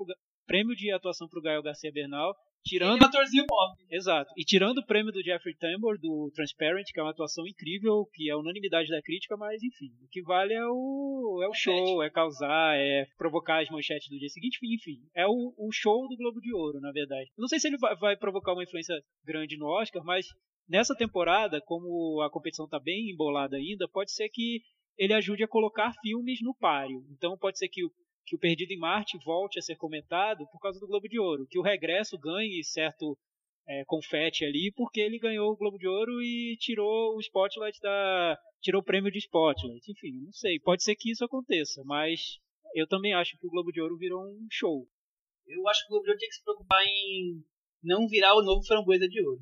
prêmio de atuação para o Gael Garcia Bernal Tirando, atorzinho pop. Exato. E tirando o prêmio do Jeffrey Tambor, do Transparent, que é uma atuação incrível, que é unanimidade da crítica, mas enfim, o que vale é o, é o show, é causar, é provocar as manchetes do dia seguinte, enfim, é o, o show do Globo de Ouro, na verdade. não sei se ele vai, vai provocar uma influência grande no Oscar, mas nessa temporada, como a competição está bem embolada ainda, pode ser que ele ajude a colocar filmes no páreo. Então pode ser que o que o Perdido em Marte volte a ser comentado por causa do Globo de Ouro, que o regresso ganhe certo é, confete ali, porque ele ganhou o Globo de Ouro e tirou o Spotlight da. tirou o prêmio de Spotlight. Enfim, não sei, pode ser que isso aconteça, mas eu também acho que o Globo de Ouro virou um show. Eu acho que o Globo de Ouro tem que se preocupar em não virar o novo framboesa de ouro.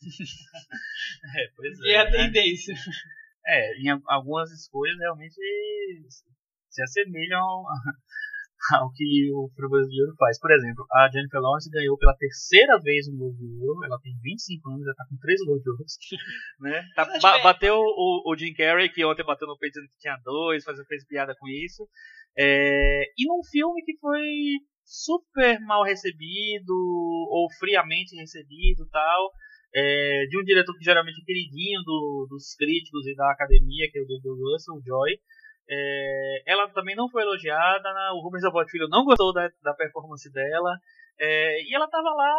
é, pois é. E é a né? tendência. É, em algumas escolhas realmente se assemelham ao, ao que o Framboesa de Ouro faz. Por exemplo, a Jennifer Lawrence ganhou pela terceira vez um Globo de Ouro. Ela tem 25 anos, já tá com 3 Globos de Ouro. Né? Tá, ba bateu o, o, Jim Carrey, que ontem bateu no peito dizendo que tinha dois, fazendo, fez piada com isso. É, e num filme que foi super mal recebido, ou friamente recebido tal. É, de um diretor que geralmente é queridinho do, dos críticos e da academia, que é o David Russell, o Joy. É, ela também não foi elogiada, o Rubens Alvord Filho não gostou da, da performance dela. É, e ela estava lá,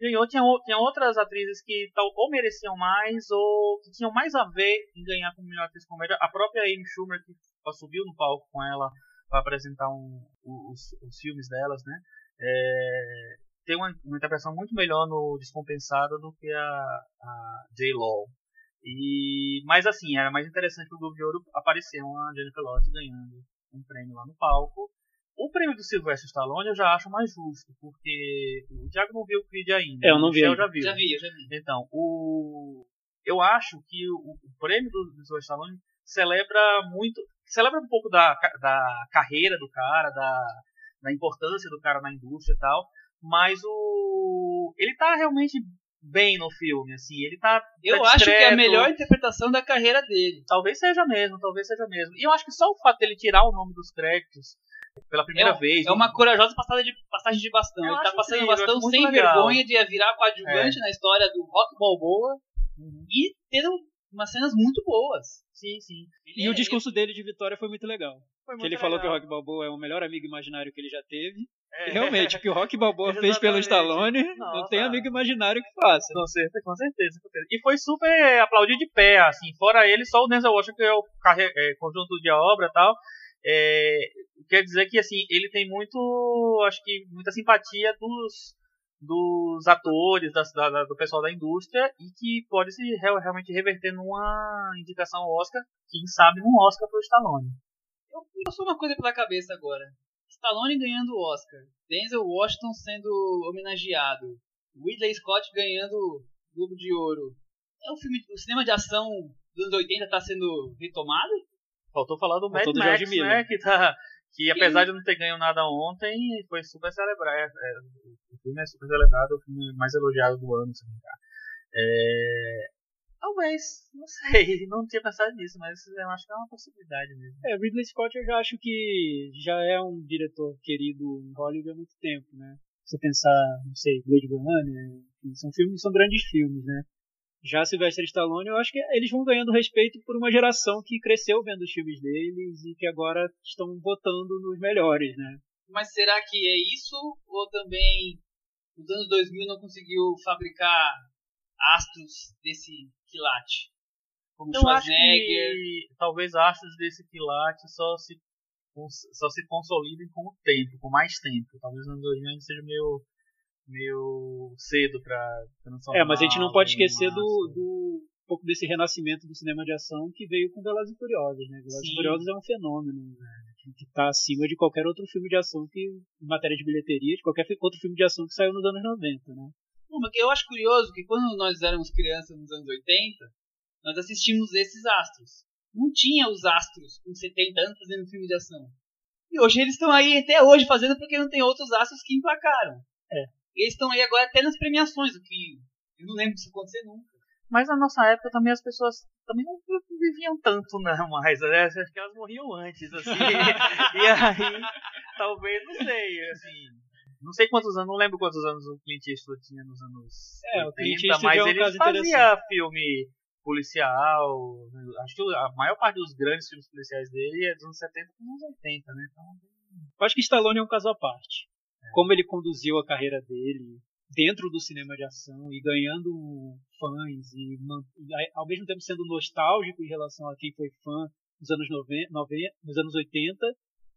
ganhou, tinha, tinha outras atrizes que tal, ou mereciam mais, ou que tinham mais a ver em ganhar como melhor atriz comédia. A própria Amy Schumer, que subiu no palco com ela para apresentar um, os, os filmes delas, né? é, tem uma, uma, interpretação muito melhor no Descompensada do que a, a J-Law. E, mas assim, era mais interessante pro Globo de Ouro aparecer uma Jennifer Lawrence ganhando um prêmio lá no palco. O prêmio do Sylvester Stallone eu já acho mais justo, porque o Thiago não viu o Creed ainda. É, eu não vi. já viu. Já vi, eu já vi. Então, o eu acho que o, o prêmio do, do Sylvester Stallone celebra muito, celebra um pouco da, da carreira do cara, da, da importância do cara na indústria e tal, mas o ele tá realmente bem no filme, assim, ele tá. Eu tá acho que é a melhor interpretação da carreira dele. Talvez seja mesmo, talvez seja mesmo. E eu acho que só o fato dele tirar o nome dos créditos pela primeira é, vez. É uma corajosa passagem de, passagem de bastão. Eu ele tá passando incrível, bastão sem legal. vergonha de virar coadjuvante é. na história do Rock Balboa uhum. e tendo umas cenas muito boas. Sim, sim. Ele e é, o discurso ele... dele de vitória foi muito legal. Foi muito que ele legal. falou que o Rock Balboa é o melhor amigo imaginário que ele já teve. É. Realmente, o que o Rock Balboa fez pelo Stallone, Nossa. não tem amigo imaginário que faça. Com certeza, com certeza, com certeza. E foi super aplaudido de pé, assim. Fora ele, só o Denzel Washington, que é o carre... é, conjunto de obra e tal. É, quer dizer que assim ele tem muito acho que muita simpatia dos dos atores da, da, do pessoal da indústria e que pode se realmente reverter numa indicação ao Oscar quem sabe num Oscar pro Stallone eu passou uma coisa pela cabeça agora Stallone ganhando o Oscar Denzel Washington sendo homenageado Ridley Scott ganhando Globo de Ouro é um filme o cinema de ação dos anos 80 está sendo retomado Faltou falar do Faltou Mad do Max, né? Que, tá, que apesar de não ter ganho nada ontem, foi super celebrado. É, é, o filme é super celebrado, o filme mais elogiado do ano, se não é, Talvez, não sei, não tinha pensado nisso, mas eu acho que é uma possibilidade mesmo. É, Ridley Scott eu já acho que já é um diretor querido em Hollywood há muito tempo, né? Você pensar, não sei, Blade Runner, são filmes, são grandes filmes, né? Já Sylvester Stallone, eu acho que eles vão ganhando respeito por uma geração que cresceu vendo os filmes deles e que agora estão votando nos melhores, né? Mas será que é isso? Ou também nos anos 2000 não conseguiu fabricar astros desse quilate? Como acho Schwarzenegger? que talvez astros desse quilate só se, só se consolidem com o tempo, com mais tempo. Talvez nos anos 2000 ainda seja meio meio cedo pra transformar. É, mas a gente não pode esquecer do, do um pouco desse renascimento do cinema de ação que veio com Velozes e Furiosos, né? Velozes e Furiosos é um fenômeno, né? que está acima de qualquer outro filme de ação que, em matéria de bilheteria, de qualquer outro filme de ação que saiu nos anos 90, né? Mas eu acho curioso que quando nós éramos crianças nos anos 80, nós assistimos esses astros. Não tinha os astros com 70 anos fazendo filme de ação. E hoje eles estão aí até hoje fazendo porque não tem outros astros que emplacaram. É. E eles estão aí agora até nas premiações, o que eu não lembro disso acontecer nunca. Mas na nossa época também as pessoas também não viviam tanto não mais, né? Acho que elas morriam antes, assim. e aí, talvez, não sei, assim. Não sei quantos anos, não lembro quantos anos o Clint Eastwood tinha nos anos É, o 80, Clint Eastwood mas é um ele fazia filme policial. Acho que a maior parte dos grandes filmes policiais dele é dos anos 70 para os anos 80, né? Então, Eu acho que Stallone é um caso à parte. Como ele conduziu a carreira dele dentro do cinema de ação e ganhando fãs e, e ao mesmo tempo sendo nostálgico em relação a quem foi fã nos anos, 90, nos anos 80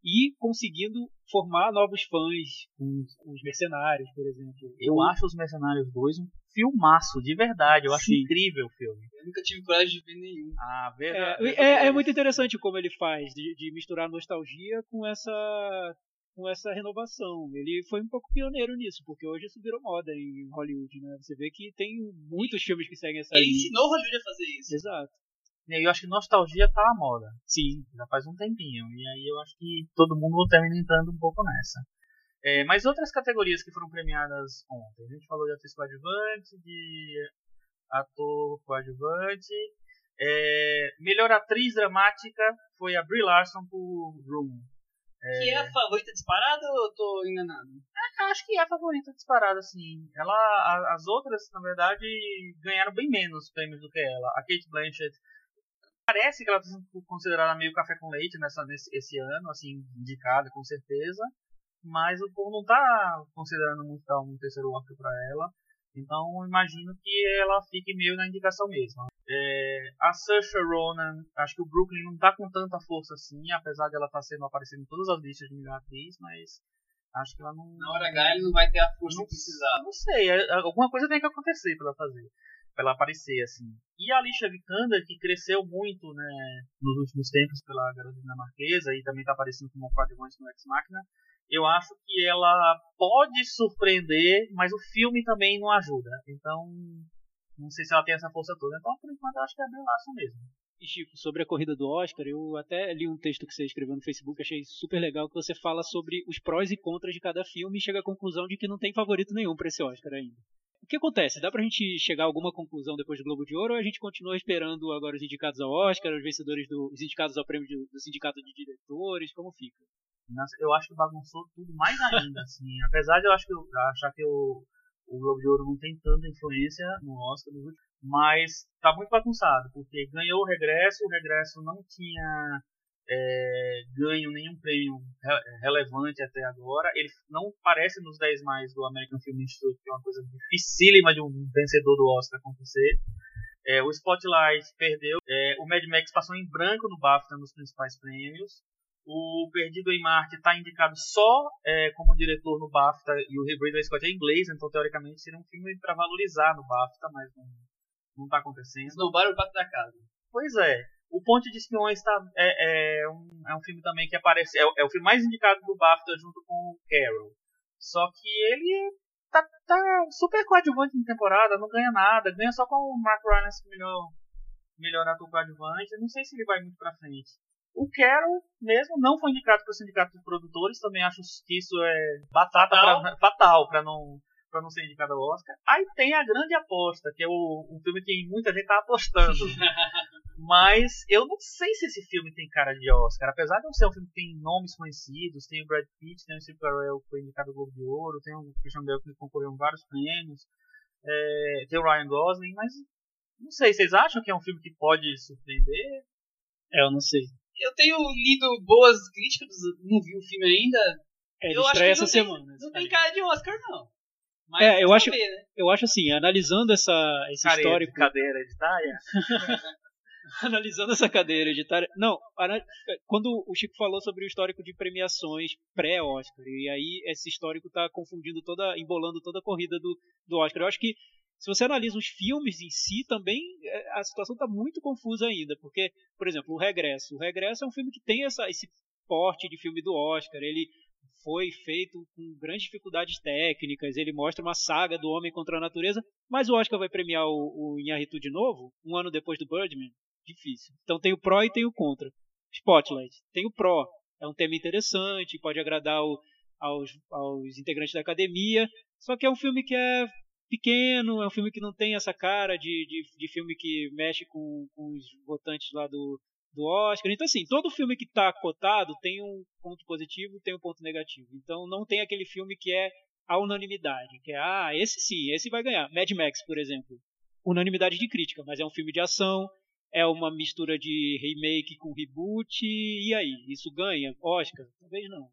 e conseguindo formar novos fãs com os mercenários, por exemplo. eu acho Os Mercenários 2 um filmaço, de verdade. Eu acho Sim. incrível o filme. Eu nunca tive coragem de ver nenhum. Ah, É, verdade. é, é muito interessante como ele faz, de, de misturar nostalgia com essa com essa renovação. Ele foi um pouco pioneiro nisso, porque hoje isso virou moda em Hollywood, né? Você vê que tem muitos filmes que seguem essa Ele linha. ensinou Hollywood a fazer isso. Exato. E eu acho que nostalgia tá à moda. Sim. já faz um tempinho. E aí eu acho que todo mundo termina entrando um pouco nessa. É, mas outras categorias que foram premiadas ontem. A gente falou de atriz coadjuvante, de ator coadjuvante. É, melhor atriz dramática foi a Brie Larson por Room. Que é a favorita disparada ou eu tô enganado? Eu acho que é a favorita disparada, sim. Ela, a- as outras, na verdade, ganharam bem menos prêmios do que ela. A Kate Blanchett parece que ela está sendo considerada meio café com leite nessa, nesse esse ano, assim, indicada com certeza. Mas o povo não está considerando muito dar um terceiro Oscar para ela. Então imagino que ela fique meio na indicação mesmo. É, a Saoirse Ronan, acho que o Brooklyn não tá com tanta força assim, apesar de ela estar sendo aparecendo em todas as listas de melhor atriz, mas Acho que ela não. Na hora H ele não vai ter a força Não- que precisar. Não sei, é- alguma coisa tem que acontecer pra ela fazer. Pra ela aparecer, assim. E a Alicia Vikander, que cresceu muito, né, nos últimos tempos pela garota dinamarquesa e também tá aparecendo como coadjuvante no Ex Machina, eu acho que ela pode surpreender, mas o filme também não ajuda. Então, não sei se ela tem essa força toda. Então, por enquanto, eu acho que é Brie Larson mesmo. E Chico, sobre a corrida do Oscar, eu até li um texto que você escreveu no Facebook, achei super legal, que você fala sobre os prós e contras de cada filme e chega à conclusão de que não tem favorito nenhum para esse Oscar ainda. Que acontece? Dá pra gente chegar a alguma conclusão depois do Globo de Ouro ou a gente continua esperando agora os indicados ao Oscar, os vencedores do, os indicados ao prêmio de- do Sindicato de Diretores, como fica? Nossa, eu acho que bagunçou tudo mais ainda, assim. Apesar de eu, acho que eu achar que o, o Globo de Ouro não tem tanta influência no Oscar, mas tá muito bagunçado, porque ganhou o regresso, o regresso não tinha é, ganho nenhum prêmio re- relevante até agora. Ele não aparece nos 10 mais do American Film Institute, que é uma coisa dificílima de um vencedor do Oscar acontecer. É, o Spotlight perdeu. É, o Mad Max passou em branco no BAFTA nos principais prêmios. O Perdido em Marte está indicado só é, como diretor no BAFTA e o Ridley Scott é inglês, então teoricamente seria um filme para valorizar no BAFTA, mas não, não tá acontecendo. Esnobaram o pato da casa. Pois é. O Ponte de Espiões tá, é, é, um, é um filme também que aparece. É, o- é o filme mais indicado do BAFTA junto com o Carol. Só que ele tá, tá super coadjuvante na temporada, não ganha nada. Ganha só com o Mark Rylance melhor, melhor ator coadjuvante. Não sei se ele vai muito pra frente. O Carol mesmo não foi indicado para o Sindicato dos Produtores. Também acho que isso é batata Fatal. pra, fatal para não para não ser indicado ao Oscar. Aí tem a grande aposta, que é o, um filme que muita gente tá apostando. Mas eu não sei se esse filme tem cara de Oscar. Apesar de não ser um filme que tem nomes conhecidos, tem o Brad Pitt, tem o Steve Carell que foi indicado ao Globo de Ouro, tem o Christian Bale que concorreu em vários prêmios, é, tem o Ryan Gosling, mas não sei, vocês acham que é um filme que pode surpreender? É, eu não sei. Eu tenho lido boas críticas, não vi o filme ainda. É, eu acho que essa não tem, semana. Não tem cara de Oscar, não. Mas É, eu acho- ver, né? Eu acho assim, analisando essa, esse Careira, histórico. Cadeira hereditária? analisando essa cadeia hereditária. Não, quando o Chico falou sobre o histórico de premiações pré-Oscar, e aí esse histórico está confundindo toda, embolando toda a corrida do, do Oscar. Eu acho que se você analisa os filmes em si, também é, a situação está muito confusa ainda, porque, por exemplo, o Regresso. O Regresso é um filme que tem essa, esse porte de filme do Oscar. Ele foi feito com grandes dificuldades técnicas, ele mostra uma saga do homem contra a natureza, mas o Oscar vai premiar o, o Inharitu de novo, um ano depois do Birdman? Difícil. Então tem o pró e tem o contra. Spotlight, tem o pró, é um tema interessante, pode agradar o- aos, aos integrantes da academia, só que é um filme que é pequeno, é um filme que não tem essa cara de, de, de filme que mexe com, com os votantes lá do, do Oscar. Então, assim, todo filme que está cotado tem um ponto positivo tem um ponto negativo. Então, não tem aquele filme que é a unanimidade, que é, ah, esse sim, esse vai ganhar. Mad Max, por exemplo. Unanimidade de crítica, mas é um filme de ação, é uma mistura de remake com reboot, e aí? Isso ganha? Oscar? Talvez não.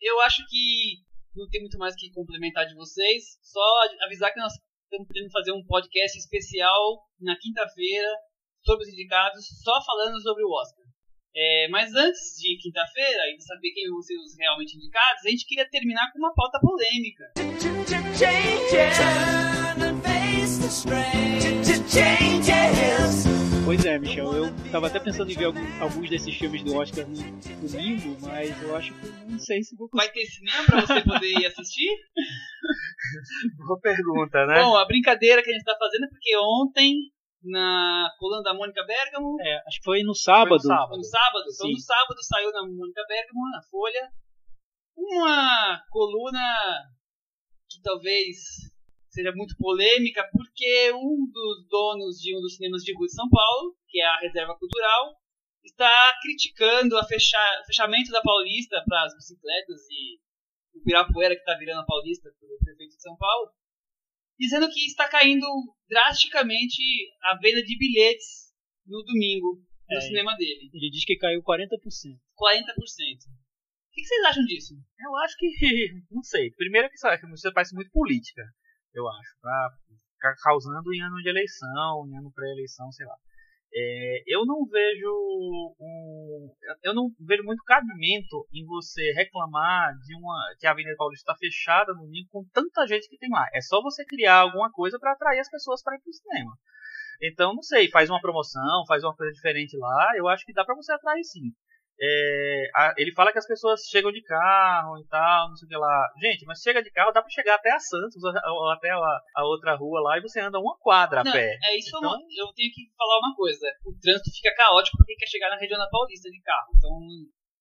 Eu acho que não tem muito mais que complementar de vocês. Só avisar que nós estamos querendo fazer um podcast especial na quinta-feira sobre os indicados, só falando sobre o Oscar. É, mas antes de quinta-feira e de saber quem vão ser os realmente indicados, a gente queria terminar com uma pauta polêmica. Pois é, Michel, eu tava até pensando em ver algum- alguns desses filmes do Oscar no domingo, mas eu acho que não sei se vou conseguir. Vai ter cinema pra você poder ir assistir? Boa pergunta, né? Bom, a brincadeira que a gente tá fazendo é porque ontem, na coluna da Mônica Bergamo, É, acho que foi no sábado. Foi no sábado. Foi no sábado? Então Sim. no sábado saiu na Mônica Bergamo, na Folha, uma coluna que talvez seja muito polêmica, porque um dos donos de um dos cinemas de rua de São Paulo, que é a Reserva Cultural, está criticando a fecha- o fechamento da Paulista para as bicicletas e o Pirapuera que está virando a Paulista pelo prefeito de São Paulo, dizendo que está caindo drasticamente a venda de bilhetes no domingo no É. cinema dele. Ele diz que caiu 40%. 40%. O que vocês acham disso? Eu acho que. Não sei. Primeiro que que você parece muito política, eu acho. Pra ficar causando em ano de eleição, em ano pré-eleição, sei lá. É, eu não vejo um, eu não vejo muito cabimento em você reclamar de uma que a Avenida Paulista está fechada no domingo com tanta gente que tem lá. É só você criar alguma coisa para atrair as pessoas para ir para o cinema. Então, não sei, faz uma promoção, faz uma coisa diferente lá. Eu acho que dá para você atrair sim. É, a, ele fala que as pessoas chegam de carro e tal, não sei o que lá. Gente, mas chega de carro, dá pra chegar até a Santos, ou até a, a outra rua lá, e você anda uma quadra não, a pé. É isso, então... eu tenho que falar uma coisa. O trânsito fica caótico porque quer chegar na região da Paulista de carro. Então,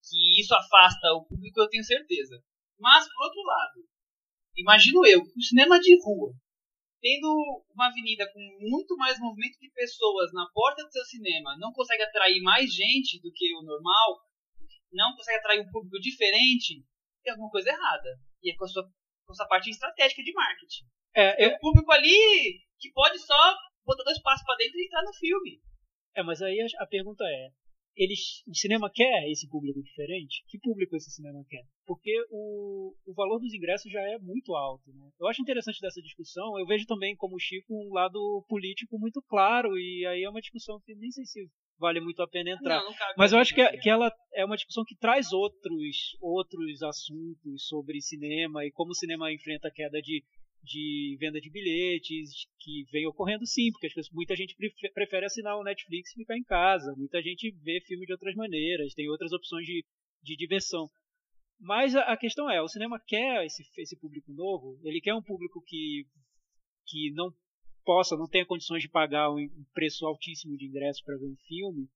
que isso afasta o público, eu tenho certeza. Mas, por outro lado, imagino eu, o cinema de rua, tendo uma avenida com muito mais movimento de pessoas na porta do seu cinema, não consegue atrair mais gente do que o normal, não consegue atrair um público diferente, tem alguma coisa errada. E é com a sua, com a sua parte estratégica de marketing. É, eu... um público ali que pode só botar dois passos para dentro e entrar no filme. É, mas aí a, a pergunta é: eles, o cinema quer esse público diferente? Que público esse cinema quer? Porque o, o valor dos ingressos já é muito alto. Né? Eu acho interessante dessa discussão. Eu vejo também, como Chico, um lado político muito claro. E aí é uma discussão que nem sei se vale muito a pena entrar. Não, não Mas eu acho que, que ela é uma discussão que traz outros, outros assuntos sobre cinema e como o cinema enfrenta a queda de, de venda de bilhetes, que vem ocorrendo sim, porque muita gente prefere assinar o Netflix e ficar em casa. Muita gente vê filme de outras maneiras, tem outras opções de, de diversão. Mas a, a questão é, o cinema quer esse, esse público novo, ele quer um público que, que não possa, não tenha condições de pagar um preço altíssimo de ingresso para ver um filme,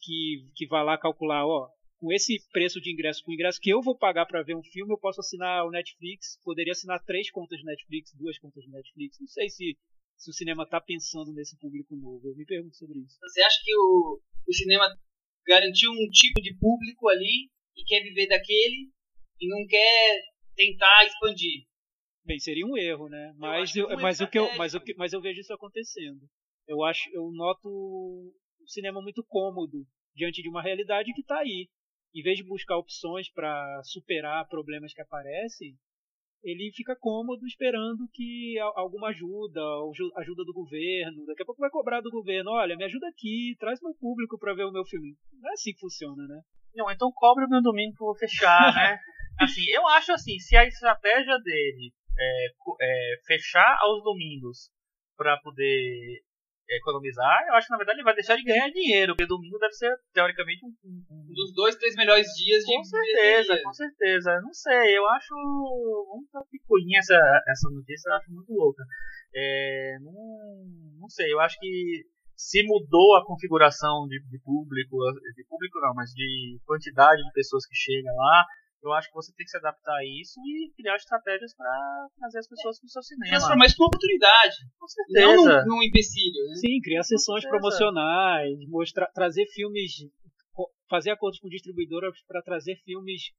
que, que vá lá calcular, ó, com esse preço de ingresso, com o ingresso que eu vou pagar para ver um filme, eu posso assinar o Netflix, poderia assinar três contas de Netflix, duas contas de Netflix. Não sei se, se o cinema está pensando nesse público novo. Eu me pergunto sobre isso. Você acha que o, o cinema garantiu um tipo de público ali e quer viver daquele e não quer tentar expandir? Bem, seria um erro, né? Mas eu, eu mas o que eu, mas o que, mas eu vejo isso acontecendo. Eu acho, eu noto o cinema muito cômodo diante de uma realidade que está aí. Em vez de buscar opções para superar problemas que aparecem, ele fica cômodo esperando que alguma ajuda, ajuda do governo. Daqui a pouco vai cobrar do governo: olha, me ajuda aqui, traz meu público para ver o meu filme. Não é assim que funciona, né? Não, então cobre o meu domingo que eu vou fechar, né? assim, eu acho assim, se a estratégia dele é, é, fechar aos domingos para poder economizar, eu acho que na verdade ele vai deixar de ganhar dinheiro, porque domingo deve ser, teoricamente, um, um, um dos dois, três melhores dias de Com certeza, com certeza. Não sei, eu acho muito picuinha essa, essa notícia, eu acho muito louca. É, não, não sei, eu acho que se mudou a configuração de, de público, de público não, mas de quantidade de pessoas que chegam lá, eu acho que você tem que se adaptar a isso e criar estratégias para trazer as pessoas para o seu cinema. Transformar isso numa oportunidade. Com certeza. Não num, num empecilho. Né? Sim, criar sessões promocionais, mostrar, trazer filmes, fazer acordos com distribuidoras para trazer filmes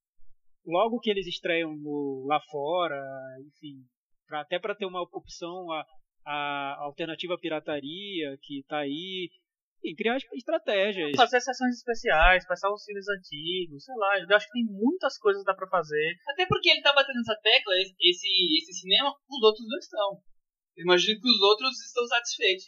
logo que eles estreiam no, lá fora, enfim, pra, até para ter uma opção a, a alternativa à pirataria que está aí e criar estratégias. Fazer sessões especiais, passar os filmes antigos, sei lá. Eu acho que tem muitas coisas que dá pra fazer. Até porque ele tá batendo essa tecla, esse, esse cinema, os outros não estão. Eu imagino que os outros estão satisfeitos.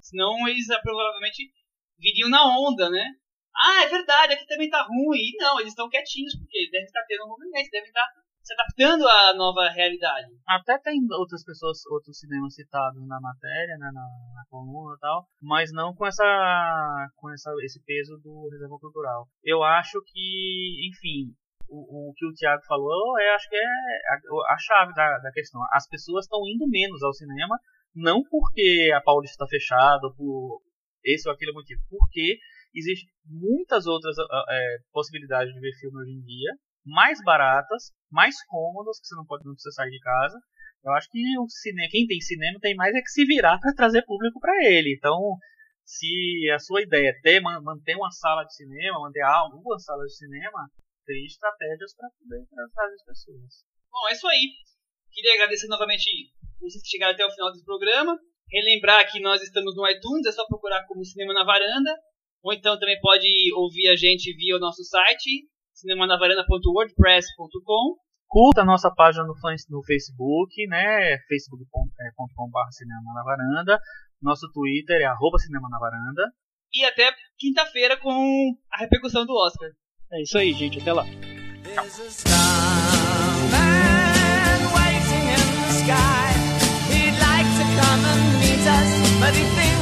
Senão eles ah, provavelmente viriam na onda, né? Ah, é verdade, aqui também tá ruim. E não, eles estão quietinhos, porque devem estar tendo um movimento, devem estar se adaptando à nova realidade. Até tem outras pessoas, outros cinemas citados na matéria, né, na, na coluna e tal, mas não com essa, com essa, esse peso do reserva cultural. Eu acho que, enfim, o, o que o Thiago falou, é, acho que é a, a chave da, da questão. As pessoas estão indo menos ao cinema, não porque a Paulista está fechada, por esse ou aquele motivo, porque existem muitas outras é, possibilidades de ver filme hoje em dia mais baratas, mais cômodas, que você não pode não precisa sair de casa. Eu acho que o cinema, quem tem cinema tem mais é que se virar para trazer público para ele. Então, se a sua ideia é ter, manter uma sala de cinema, manter algumas salas de cinema, ter estratégias para poder trazer as pessoas. Bom, é isso aí. Queria agradecer novamente vocês que chegaram até o final desse programa. Relembrar que nós estamos no iTunes, é só procurar como Cinema na Varanda. Ou então também pode ouvir a gente via o nosso site, cinemanavaranda.wordpress.com Curta a nossa página no, no Facebook, né? facebook.com.br Cinema na Varanda. Nosso Twitter é arroba Cinema na Varanda. E até quinta-feira com a repercussão do Oscar. É isso aí, gente. Até lá. There's